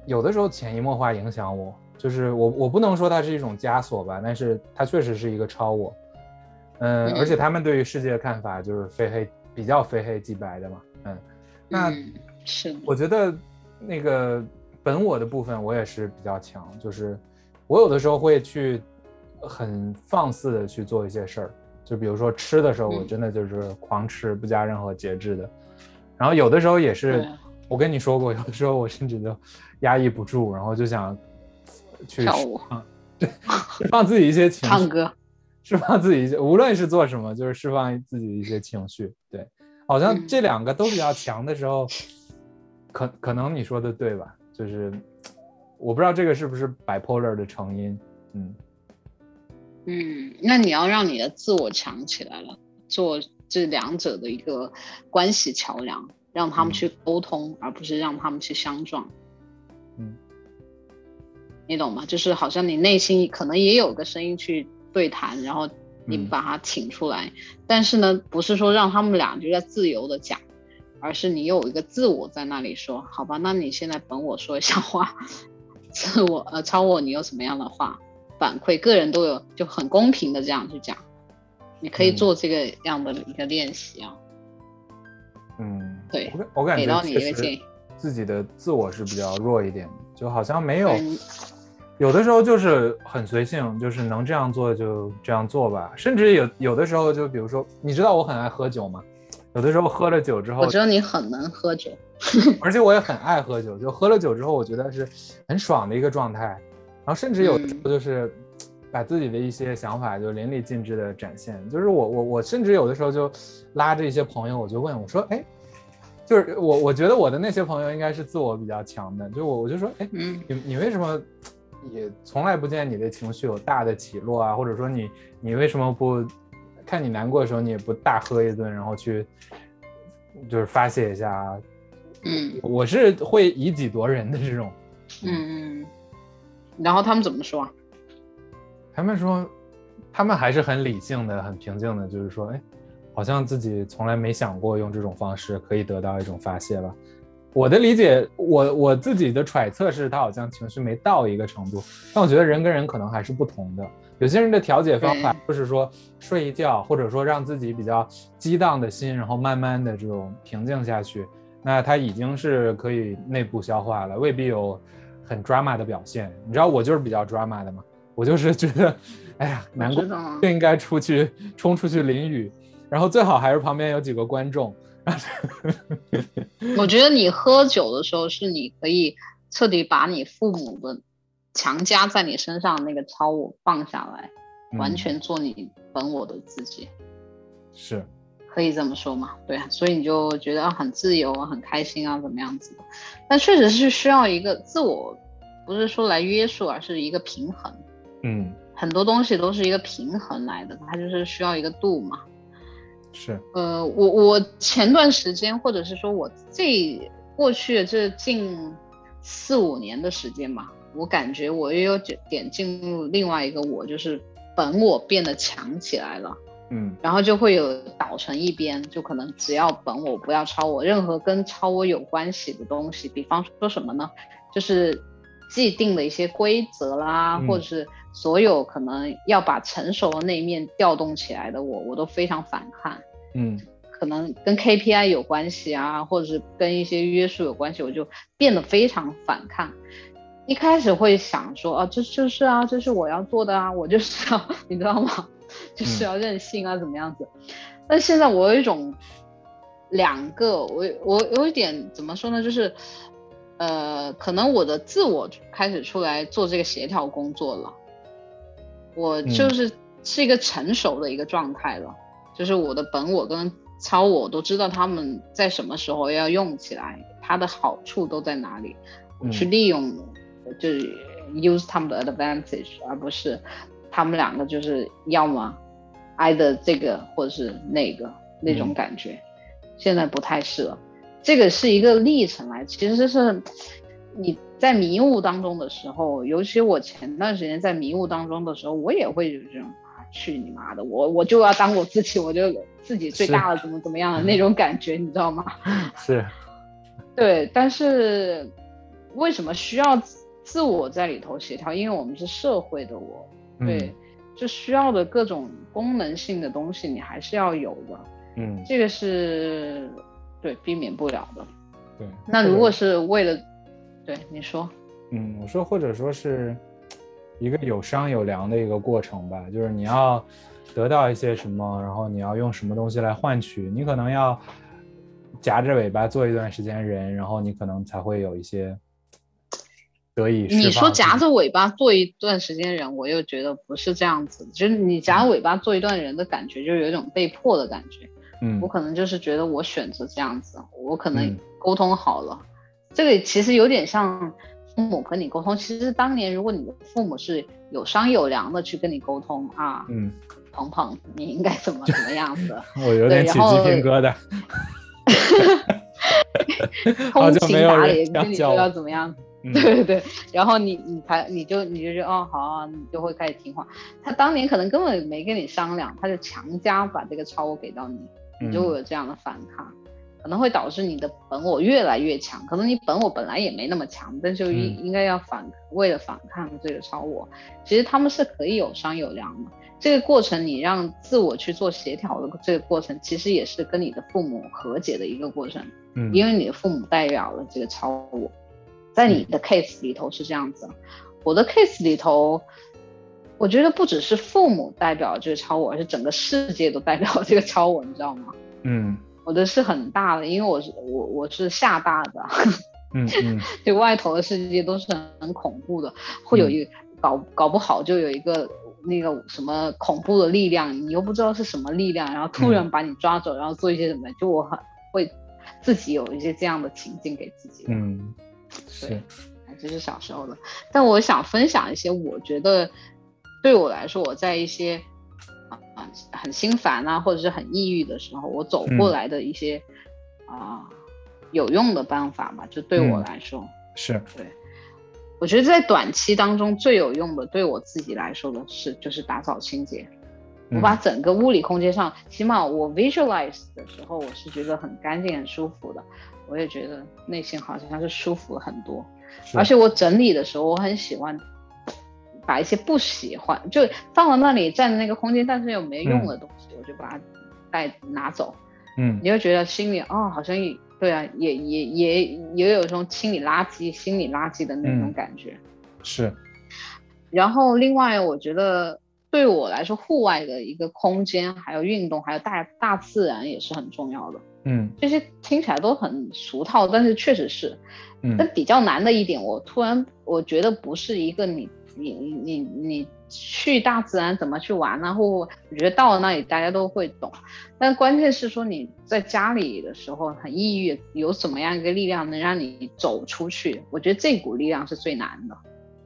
有的时候潜移默化影响我。就是我我不能说它是一种枷锁吧，但是它确实是一个超我。嗯，嗯而且他们对于世界的看法就是非黑比较非黑即白的嘛。嗯，那。嗯是，我觉得那个本我的部分我也是比较强，就是我有的时候会去很放肆的去做一些事儿，就比如说吃的时候，我嗯真的就是狂吃，不加任何节制的。然后有的时候也是，我跟你说过，有的时候我甚至就压抑不住，然后就想去跳舞啊，对，释放自己一些情绪，唱歌，释放自己一些，无论是做什么，就是释放自己一些情绪。对，好像嗯这两个都比较强的时候，可可能你说的对吧？就是我不知道这个是不是 bipolar 的成因。嗯嗯，那你要让你的自我强起来了，做这两者的一个关系桥梁，让他们嗯去沟通，而不是让他们去相撞。嗯，你懂吗？就是好像你内心可能也有个声音去对谈，然后你嗯把它请出来，但是呢，不是说让他们俩就在自由的讲，而是你有一个自我在那里说，好吧，那你现在本我说一下话，自我呃超我你有什么样的话反馈，个人都有就很公平的这样去讲，你可以嗯做这个样的一个练习啊，嗯，对我感我感给到你一个建议。自己的自我是比较弱一点的，就好像没有。嗯有的时候就是很随性，就是能这样做就这样做吧。甚至有有的时候，就比如说，你知道我很爱喝酒吗？有的时候喝了酒之后我，知道你很能喝酒，而且我也很爱喝酒，就喝了酒之后，我觉得是很爽的一个状态。然后甚至有的时候就是把自己的一些想法就淋漓尽致的展现。就是我我我甚至有的时候就拉着一些朋友，我就问我说，哎，就是我我觉得我的那些朋友应该是自我比较强的，就我我就说，哎，嗯你你为什么也从来不见你的情绪有大的起落啊？或者说你你为什么不看你难过的时候你也不大喝一顿，然后去就是发泄一下啊？嗯我是会以己度人的这种。嗯嗯，然后他们怎么说啊？他们说，他们还是很理性的、很平静的，就是说，哎，好像自己从来没想过用这种方式可以得到一种发泄吧。我的理解，我我自己的揣测是，他好像情绪没到一个程度，但我觉得人跟人可能还是不同的。有些人的调节方法就是说睡一觉，或者说让自己比较激荡的心，然后慢慢的这种平静下去，那他已经是可以内部消化了，未必有很 drama 的表现。你知道我就是比较 drama 的嘛，我就是觉得，哎呀，难过就应该出去冲出去淋雨，然后最好还是旁边有几个观众。我觉得你喝酒的时候，是你可以彻底把你父母的强加在你身上那个超我放下来，完嗯全做你本我的自己，是，可以这么说嘛？对啊，所以你就觉得啊很自由啊，很开心啊，怎么样子的？但确实是需要一个自我，不是说来约束，而是一个平衡。嗯，很多东西都是一个平衡来的，它就是需要一个度嘛。是，呃，我我前段时间，或者是说我这过去的这近四五年的时间吧，我感觉我也有点点进入另外一个我，就是本我变得强起来了，嗯。然后就会有倒成一边，就可能只要本我不要超我，任何跟超我有关系的东西，比方说什么呢？就是既定的一些规则啦，嗯。或者是所有可能要把成熟的那一面调动起来的我，我都非常反抗。嗯可能跟 KPI 有关系啊，或者是跟一些约束有关系，我就变得非常反抗。一开始会想说啊，这就是啊，这是我要做的啊，我就是 要，你知道吗？就是要任性啊，怎么样子？但现在我有一种两个，我我有一点怎么说呢？就是呃，可能我的自我开始出来做这个协调工作了，我就是是一个成熟的一个状态了。就是我的本我跟超我都知道他们在什么时候要用起来，它的好处都在哪里，我去嗯利用，就是 use 他们的 advantage，而不是他们两个就是要么 either 这个或者是那个那种嗯感觉。现在不太是了，这个是一个历程来，其实是你在迷雾当中的时候，尤其我前段时间在迷雾当中的时候，我也会有这种啊，去你妈的，我我就要当我自己，我就自己最大了，怎么怎么样的那种感觉，你知道吗？是，对，但是为什么需要自自我在里头协调？因为我们是社会的我，对，嗯就需要的各种功能性的东西，你还是要有的，嗯这个是对避免不了的。对。那如果是为了，对你说，嗯，我说或者说是一个有商有量的一个过程吧，就是你要得到一些什么，然后你要用什么东西来换取，你可能要夹着尾巴做一段时间人，然后你可能才会有一些得以你说夹着尾巴做一段时间人，我又觉得不是这样子，就是你夹着尾巴做一段人的感觉，就有一种被迫的感觉。嗯我可能就是觉得我选择这样子，我可能嗯沟通好了。这个其实有点像父母跟你沟通。其实当年如果你的父母是有商有量的去跟你沟通啊，嗯，鹏鹏，你应该怎么怎么样子，我有点起鸡皮疙瘩。好通久没有情达人跟你说要怎么样，嗯对对对，然后你你才你就你就觉得哦好啊，你就会开始听话。他当年可能根本没跟你商量，他就强加把这个超我给到你，你就会嗯有这样的反抗，可能会导致你的本我越来越强。可能你本我本来也没那么强，但就应、嗯应该要反为了反抗这个超我，其实他们是可以有商有量的。这个过程，你让自我去做协调的这个过程，其实也是跟你的父母和解的一个过程。嗯，因为你的父母代表了这个超我，在你的 case 里头是这样子，我的 case 里头，我觉得不只是父母代表这个超我，而是整个世界都代表这个超我，你知道吗？嗯我的是很大的，因为我是我我是厦大的，嗯嗯就外头的世界都是很很恐怖的，会有一个、搞搞不好就有一个那个什么恐怖的力量，你又不知道是什么力量，然后突然把你抓走，然后做一些什么，就我很会自己有一些这样的情境给自己。嗯，对，这是小时候的。但我想分享一些，我觉得对我来说，我在一些啊很心烦啊，或者是很抑郁的时候，我走过来的一些啊有用的办法嘛。就对我来说，是对。我觉得在短期当中最有用的，对我自己来说的是，就是打扫清洁。我把整个物理空间上，起码我 visualize 的时候，我是觉得很干净、很舒服的。我也觉得内心好像是舒服了很多。而且我整理的时候，我很喜欢把一些不喜欢就放到那里占那个空间，但是又没用的东西，我就把它带拿走。嗯，你会觉得心里哦，好像也。对啊，也也也也有一种清理垃圾、心理垃圾的那种感觉，是。然后另外，我觉得对我来说，户外的一个空间，还有运动，还有大大自然也是很重要的。嗯，这些听起来都很俗套，但是确实是。嗯。但比较难的一点，我突然我觉得不是一个你你你你。去大自然怎么去玩呢？或我觉得到了那里大家都会懂，但关键是说你在家里的时候很抑郁，有什么样一个力量能让你走出去？我觉得这股力量是最难的。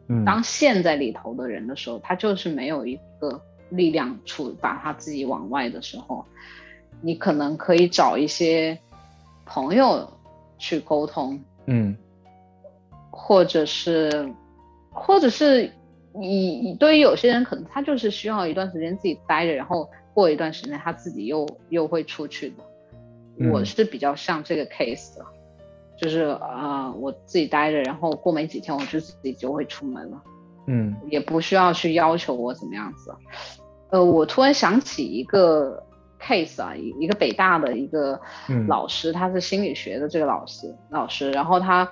嗯，当陷在里头的人的时候，他就是没有一个力量出把他自己往外的时候，你可能可以找一些朋友去沟通，嗯，或者是，或者是。你你对于有些人可能他就是需要一段时间自己待着，然后过一段时间他自己又又会出去的。我是比较像这个 case 的，就是呃我自己待着，然后过没几天我就自己就会出门了。嗯，也不需要去要求我怎么样子。呃，我突然想起一个 case 啊，一一个北大的一个老师，他是心理学的这个老师老师，然后他。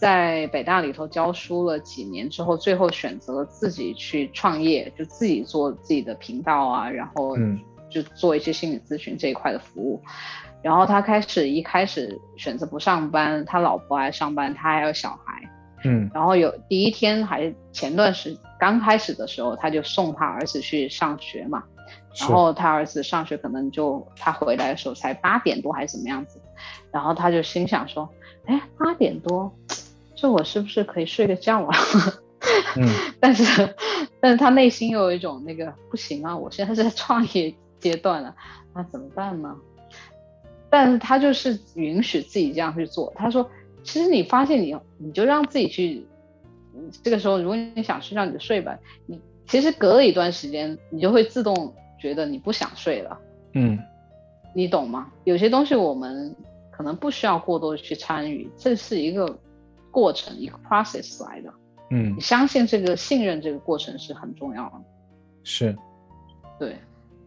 在北大里头教书了几年之后，最后选择了自己去创业，就自己做自己的频道啊，然后就做一些心理咨询这一块的服务。然后他开始一开始选择不上班，他老婆还上班，他还有小孩。嗯。然后有第一天还前段时刚开始的时候，他就送他儿子去上学嘛。然后他儿子上学可能就他回来的时候才八点多还是怎么样子，然后他就心想说，哎，八点多。这我是不是可以睡个觉啊？嗯，但是，但是他内心又有一种那个不行啊，我现在是在创业阶段了，那怎么办呢？但是他就是允许自己这样去做。他说，其实你发现你，你就让自己去，这个时候如果你想睡觉，你就睡吧。你其实隔了一段时间，你就会自动觉得你不想睡了。嗯，你懂吗？有些东西我们可能不需要过多的去参与，这是一个。过程一个 process 来的，嗯，你相信这个信任这个过程是很重要的，是，对，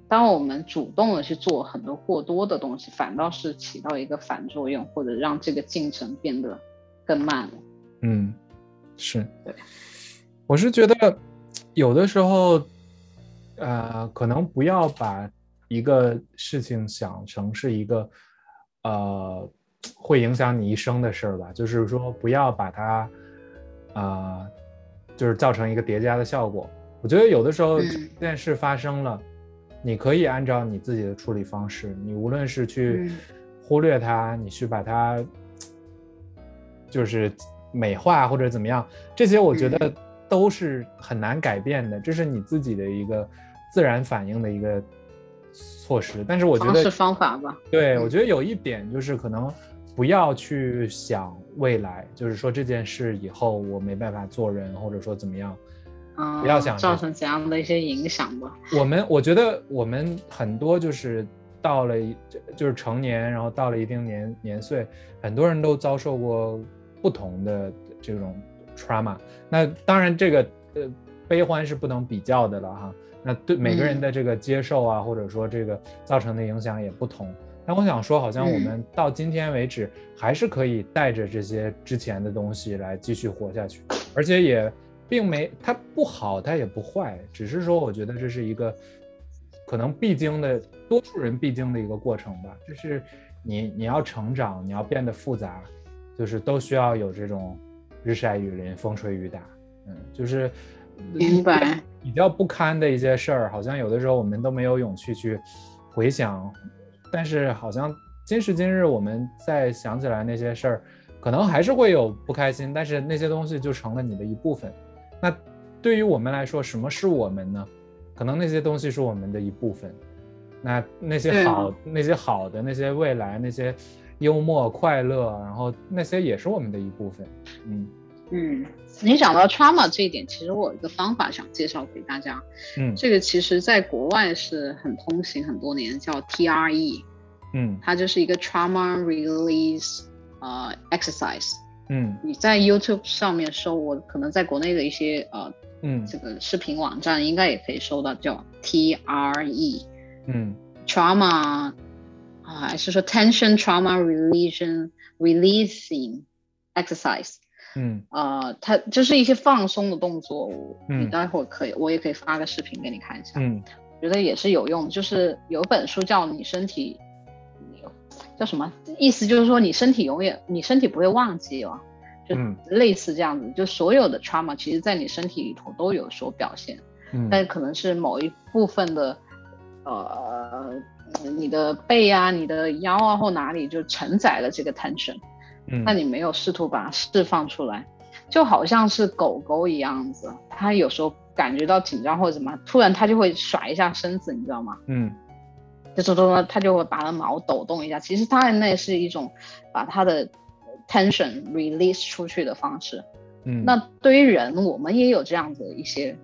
当我们主动的去做很多过多的东西，反倒是起到一个反作用，或者让这个进程变得更慢了，嗯，是，对，我是觉得有的时候，呃，可能不要把一个事情想成是一个，呃。会影响你一生的事儿吧，就是说不要把它，啊，就是造成一个叠加的效果。我觉得有的时候这件事发生了，你可以按照你自己的处理方式，你无论是去忽略它，你去把它就是美化或者怎么样，这些我觉得都是很难改变的，这是你自己的一个自然反应的一个措施。但是我觉得是方法吧，对我觉得有一点就是可能。不要去想未来，就是说这件事以后我没办法做人，或者说怎么样，不要想造成怎样的一些影响吧。我们我觉得我们很多就是到了就是成年，然后到了一定年年岁，很多人都遭受过不同的这种 trauma。那当然这个呃悲欢是不能比较的了哈。那对每个人的这个接受啊，或者说这个造成的影响也不同。但我想说，好像我们到今天为止，还是可以带着这些之前的东西来继续活下去，而且也并没它不好，它也不坏，只是说我觉得这是一个可能必经的，多数人必经的一个过程吧。就是你你要成长，你要变得复杂，就是都需要有这种日晒雨淋、风吹雨打，嗯，就是明白比较不堪的一些事儿，好像有的时候我们都没有勇气去回想。但是好像今时今日我们再想起来那些事儿，可能还是会有不开心，但是那些东西就成了你的一部分。那对于我们来说，什么是我们呢？可能那些东西是我们的一部分。那那些好、那些好的、那些未来、那些幽默、快乐，然后那些也是我们的一部分。嗯嗯，你讲到 trauma 这一点，其实我有一个方法想介绍给大家。嗯这个其实在国外是很通行很多年，叫 TRE，嗯它就是一个 trauma release 呃 exercise。嗯你在 YouTube 上面搜，我可能在国内的一些呃嗯这个视频网站应该也可以搜到，叫 TRE。嗯 trauma 啊，还是说 tension trauma releasing releasing exercise，嗯呃，它就是一些放松的动作。嗯你待会儿可以，我也可以发个视频给你看一下，嗯觉得也是有用。就是有本书叫你身体叫什么？意思就是说你身体永远你身体不会忘记哦，就嗯类似这样子。就所有的 trauma 其实在你身体里头都有所表现。嗯但可能是某一部分的，呃，你的背啊、你的腰啊或哪里就承载了这个 tension，嗯，那你没有试图把它释放出来，就好像是狗狗一样子，它有时候感觉到紧张或者什么，突然它就会甩一下身子，你知道吗？嗯就说说它就会把它毛抖动一下，其实它那是一种把它的 tension release 出去的方式。嗯那对于人，我们也有这样子的一些，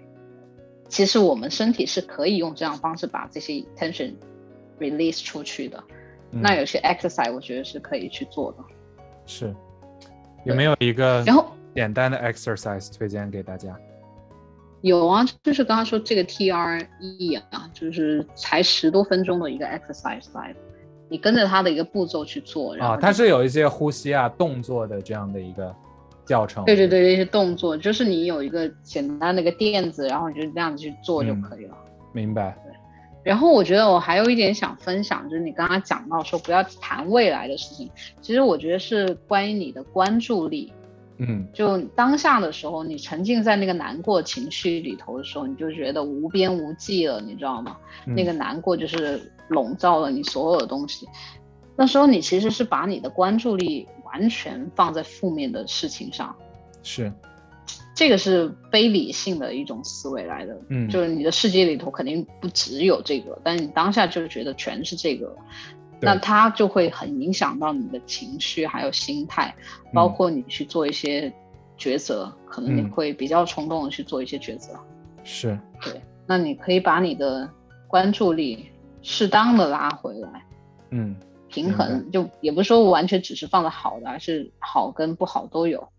其实我们身体是可以用这样方式把这些 tension release 出去的。嗯那有些 exercise 我觉得是可以去做的。是有没有一个然后简单的 exercise 推荐给大家？有啊，就是刚刚说这个 TRE 啊，就是才十多分钟的一个 exercise，来你跟着它的一个步骤去做，然后啊，它是有一些呼吸啊、动作的这样的一个教程。对对对，这些动作就是你有一个简单的一个垫子，然后你就这样子去做就嗯可以了。明白。然后我觉得我还有一点想分享，就是你刚刚讲到说不要谈未来的事情，其实我觉得是关于你的关注力。嗯就当下的时候，你沉浸在那个难过情绪里头的时候，你就觉得无边无际了，你知道吗？嗯那个难过就是笼罩了你所有的东西。那时候你其实是把你的关注力完全放在负面的事情上，是这个是非理性的一种思维来的。嗯就是你的世界里头肯定不只有这个，但是你当下就觉得全是这个，那它就会很影响到你的情绪还有心态，包括你去做一些抉择，可能你嗯会比较冲动的去做一些抉择。是对，那你可以把你的关注力适当的拉回来，嗯平衡，就也不是说完全只是放的好的，而是好跟不好都有。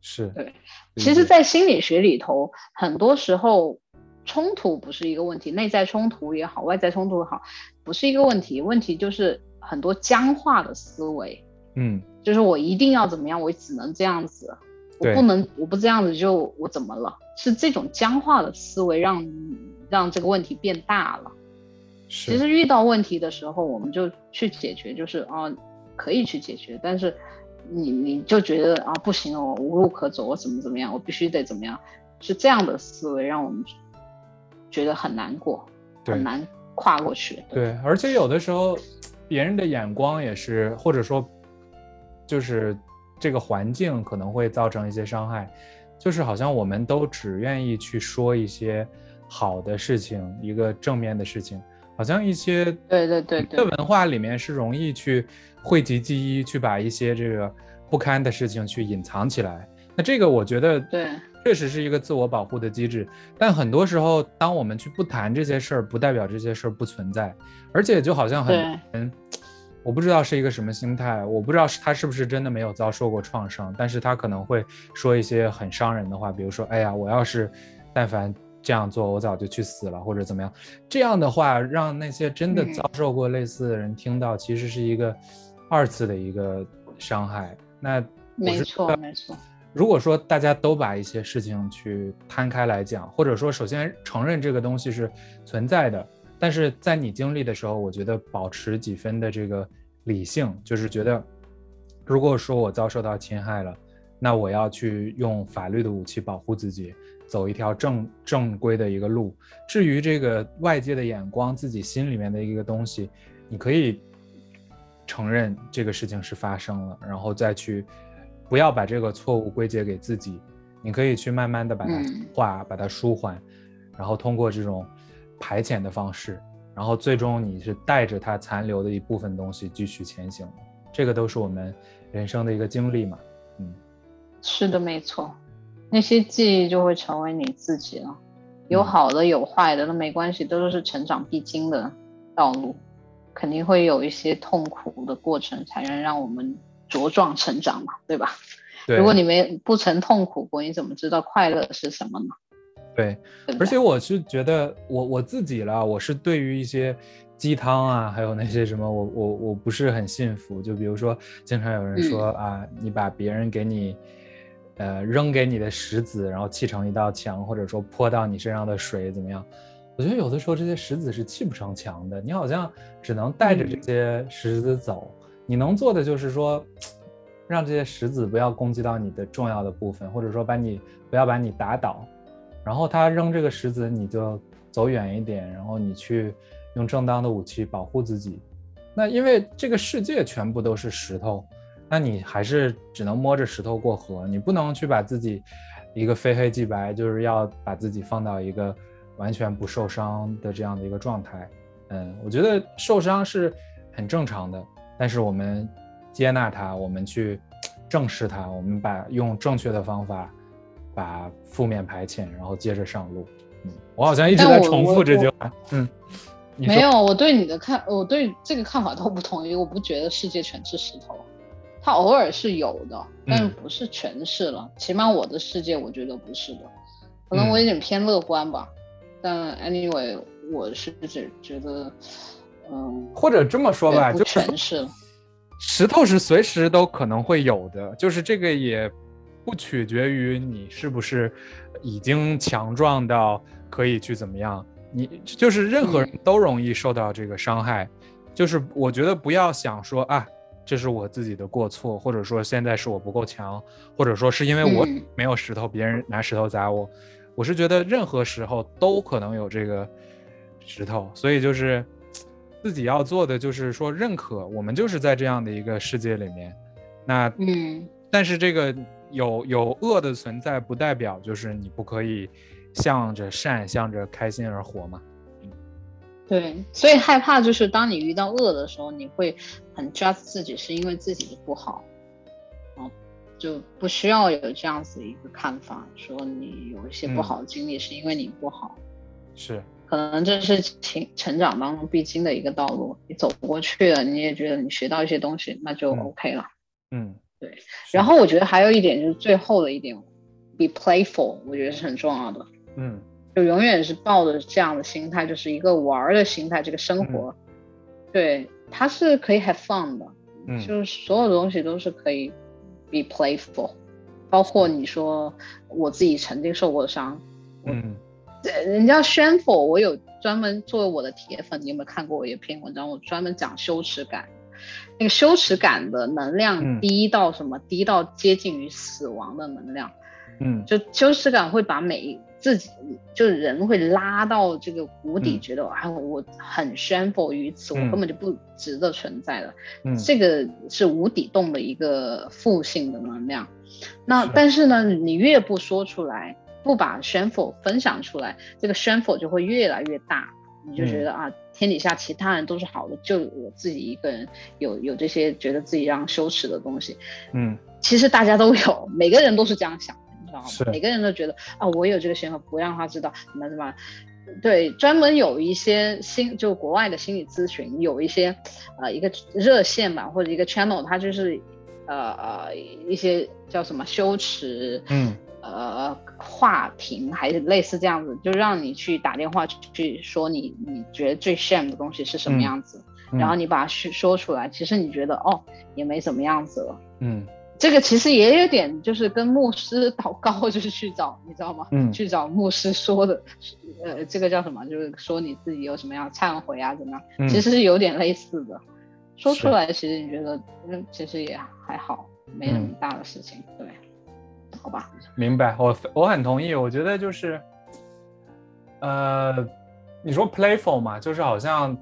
是。对其实，在心理学里头，很多时候冲突不是一个问题，内在冲突也好，外在冲突也好，不是一个问题。问题就是很多僵化的思维，嗯就是我一定要怎么样，我只能这样子，我不能，我不这样子就我怎么了？是这种僵化的思维让让这个问题变大了。其实遇到问题的时候，我们就去解决，就是啊，可以去解决，但是你你就觉得啊不行了，我无路可走，我怎么怎么样，我必须得怎么样，是这样的思维让我们觉得很难过，很难跨过去。对，而且有的时候别人的眼光也是，或者说就是这个环境可能会造成一些伤害，就是好像我们都只愿意去说一些好的事情，一个正面的事情，好像一些对对对对。的文化里面是容易去讳疾忌医，去把一些这个不堪的事情去隐藏起来。那这个我觉得对。确实是一个自我保护的机制，但很多时候，当我们去不谈这些事儿，不代表这些事儿不存在，而且就好像很我不知道是一个什么心态，我不知道是他是不是真的没有遭受过创伤，但是他可能会说一些很伤人的话，比如说，哎呀，我要是但凡这样做，我早就去死了，或者怎么样，这样的话让那些真的嗯遭受过类似的人听到，其实是一个二次的一个伤害。那没错没错，如果说大家都把一些事情去摊开来讲，或者说首先承认这个东西是存在的，但是在你经历的时候，我觉得保持几分的这个理性，就是觉得，如果说我遭受到侵害了，那我要去用法律的武器保护自己，走一条正正规的一个路。至于这个外界的眼光，自己心里面的一个东西，你可以承认这个事情是发生了，然后再去不要把这个错误归结给自己，你可以去慢慢的把它化，把它舒缓，然后通过这种排遣的方式，然后最终你是带着它残留的一部分东西继续前行，这个都是我们人生的一个经历嘛，嗯，是的，没错，那些记忆就会成为你自己了。有好的有坏的那没关系，都是成长必经的道路，肯定会有一些痛苦的过程，才能让我们茁壮成长嘛，对吧？对如果你没不曾痛苦过，你怎么知道快乐是什么呢？对，而且我是觉得我我自己啦，我是对于一些鸡汤啊，还有那些什么，我我我不是很信服。就比如说，经常有人说啊，你把别人给你。呃，扔给你的石子，然后砌成一道墙，或者说泼到你身上的水怎么样？我觉得有的时候这些石子是砌不成墙的，你好像只能带着这些石子走。你能做的就是说，让这些石子不要攻击到你的重要的部分，或者说把你不要把你打倒。然后他扔这个石子，你就走远一点，然后你去用正当的武器保护自己。那因为这个世界全部都是石头。那你还是只能摸着石头过河，你不能去把自己一个非黑即白，就是要把自己放到一个完全不受伤的这样的一个状态。嗯，我觉得受伤是很正常的，但是我们接纳它，我们去正视它，我们把用正确的方法把负面排遣，然后接着上路。嗯，我好像一直在重复这句话。嗯，没有，我对你的看，我对这个看法都不同意。我不觉得世界全是石头。它偶尔是有的，但是不是全是了。起码我的世界，我觉得不是的。可能我有点偏乐观吧。但 anyway，我是只觉得，嗯，或者这么说吧，就全是了。石头是随时都可能会有的，就是这个也不取决于你是不是已经强壮到可以去怎么样。你就是任何人都容易受到这个伤害。就是我觉得不要想说啊。这是我自己的过错，或者说现在是我不够强，或者说是因为我没有石头，别人拿石头砸我。我是觉得任何时候都可能有这个石头，所以就是自己要做的就是说认可我们就是在这样的一个世界里面。那嗯，但是这个有有恶的存在，不代表就是你不可以向着善、向着开心而活嘛。对，所以害怕就是当你遇到恶的时候，你会很 judge 自己，是因为自己的不好，哦，就不需要有这样子一个看法，说你有一些不好的经历是因为你不好，是，可能这是成成长当中必经的一个道路，你走过去了，你也觉得你学到一些东西，那就 OK 了，嗯，对，然后我觉得还有一点就是最后的一点，be playful，我觉得是很重要的，嗯。就永远是抱着这样的心态，就是一个玩儿的心态。这个生活，对，它是可以 have fun 的，嗯，就是所有的东西都是可以 be playful，包括你说我自己曾经受过伤，嗯，人家宣否，我有专门作为我的铁粉，你有没有看过我一篇文章？我专门讲羞耻感，那个羞耻感的能量低到什么？低到接近于死亡的能量，嗯，就羞耻感会把每一。自己就是人会拉到这个谷底，觉得啊，我很 shameful 于此，我根本就不值得存在了。嗯，这个是无底洞的一个负性的能量。那但是呢，你越不说出来，不把 shameful 分享出来，这个 shameful 就会越来越大。你就觉得啊，天底下其他人都是好的，就我自己一个人有有这些觉得自己让羞耻的东西。嗯，其实大家都有，每个人都是这样想。是。每个人都觉得啊，我有这个想法，不让他知道，怎么怎么，对，专门有一些心，就国外的心理咨询，有一些呃一个热线吧，或者一个 channel，它就是呃呃一些叫什么羞耻，嗯，呃话题还是类似这样子，就让你去打电话去说你你觉得最 shame 的东西是什么样子，然后你把它说说出来，其实你觉得哦也没怎么样子了，嗯。这个其实也有点，就是跟牧师祷告，就是去找，你知道吗？嗯，去找牧师说的，呃，这个叫什么？就是说你自己有什么样忏悔啊，怎么样？其实是有点类似的，说出来，其实你觉得，嗯，其实也还好，没什么大的事情，对，好吧？明白，我我很同意，我觉得就是，呃，你说 playful 嘛，就是好像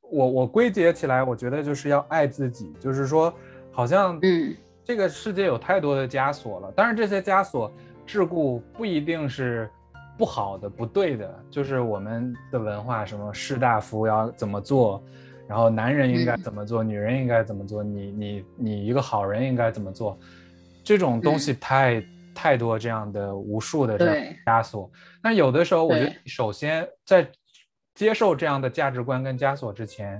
我我归结起来，我觉得就是要爱自己，就是说，好像嗯这个世界有太多的枷锁了，当然这些枷锁桎梏不一定是不好的、不对的，就是我们的文化，什么士大夫要怎么做，然后男人应该嗯。怎么做，女人应该怎么做，你你你一个好人应该怎么做，这种东西太、太多这样的无数的这样枷锁。但有的时候，我觉得首先在接受这样的价值观跟枷锁之前，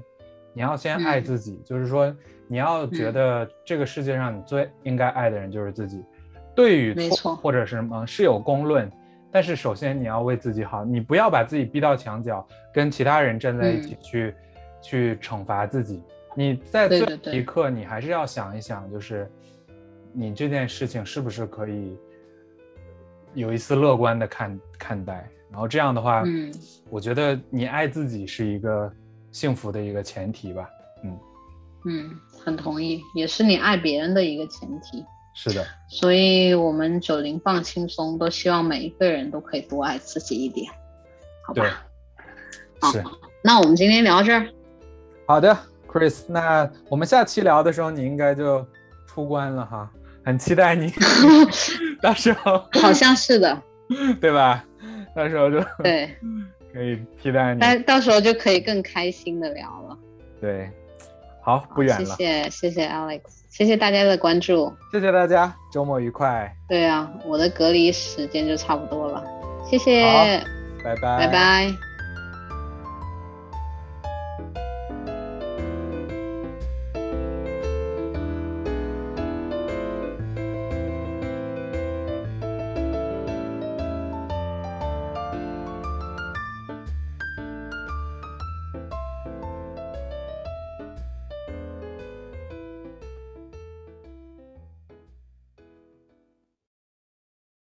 你要先爱嗯。自己，就是说你要觉嗯得这个世界上你最应该爱的人就是自己。对与错没错或者是什么是有公论，但是首先你要为自己好，你不要把自己逼到墙角，跟其他人站在一起嗯去、去惩罚自己。你在最后对对对一刻，你还是要想一想，就是你这件事情是不是可以有一丝乐观的看看待，然后这样的话，嗯我觉得你爱自己是一个幸福的一个前提吧。嗯，嗯，很同意，也是你爱别人的一个前提。是的，所以，我们九零放轻松，都希望每一个人都可以多爱自己一点，好对吧？，好是。那我们今天聊到这儿，好的，Chris，那我们下期聊的时候，你应该就出关了哈，很期待你 到时候，好像是的，对吧？到时候就对，可以期待你，但到时候就可以更开心的聊了。对，好，不远了，谢谢谢谢 Alex，谢谢大家的关注。谢谢大家，周末愉快，对啊，我的隔离时间就差不多了，谢谢，好拜拜，拜拜。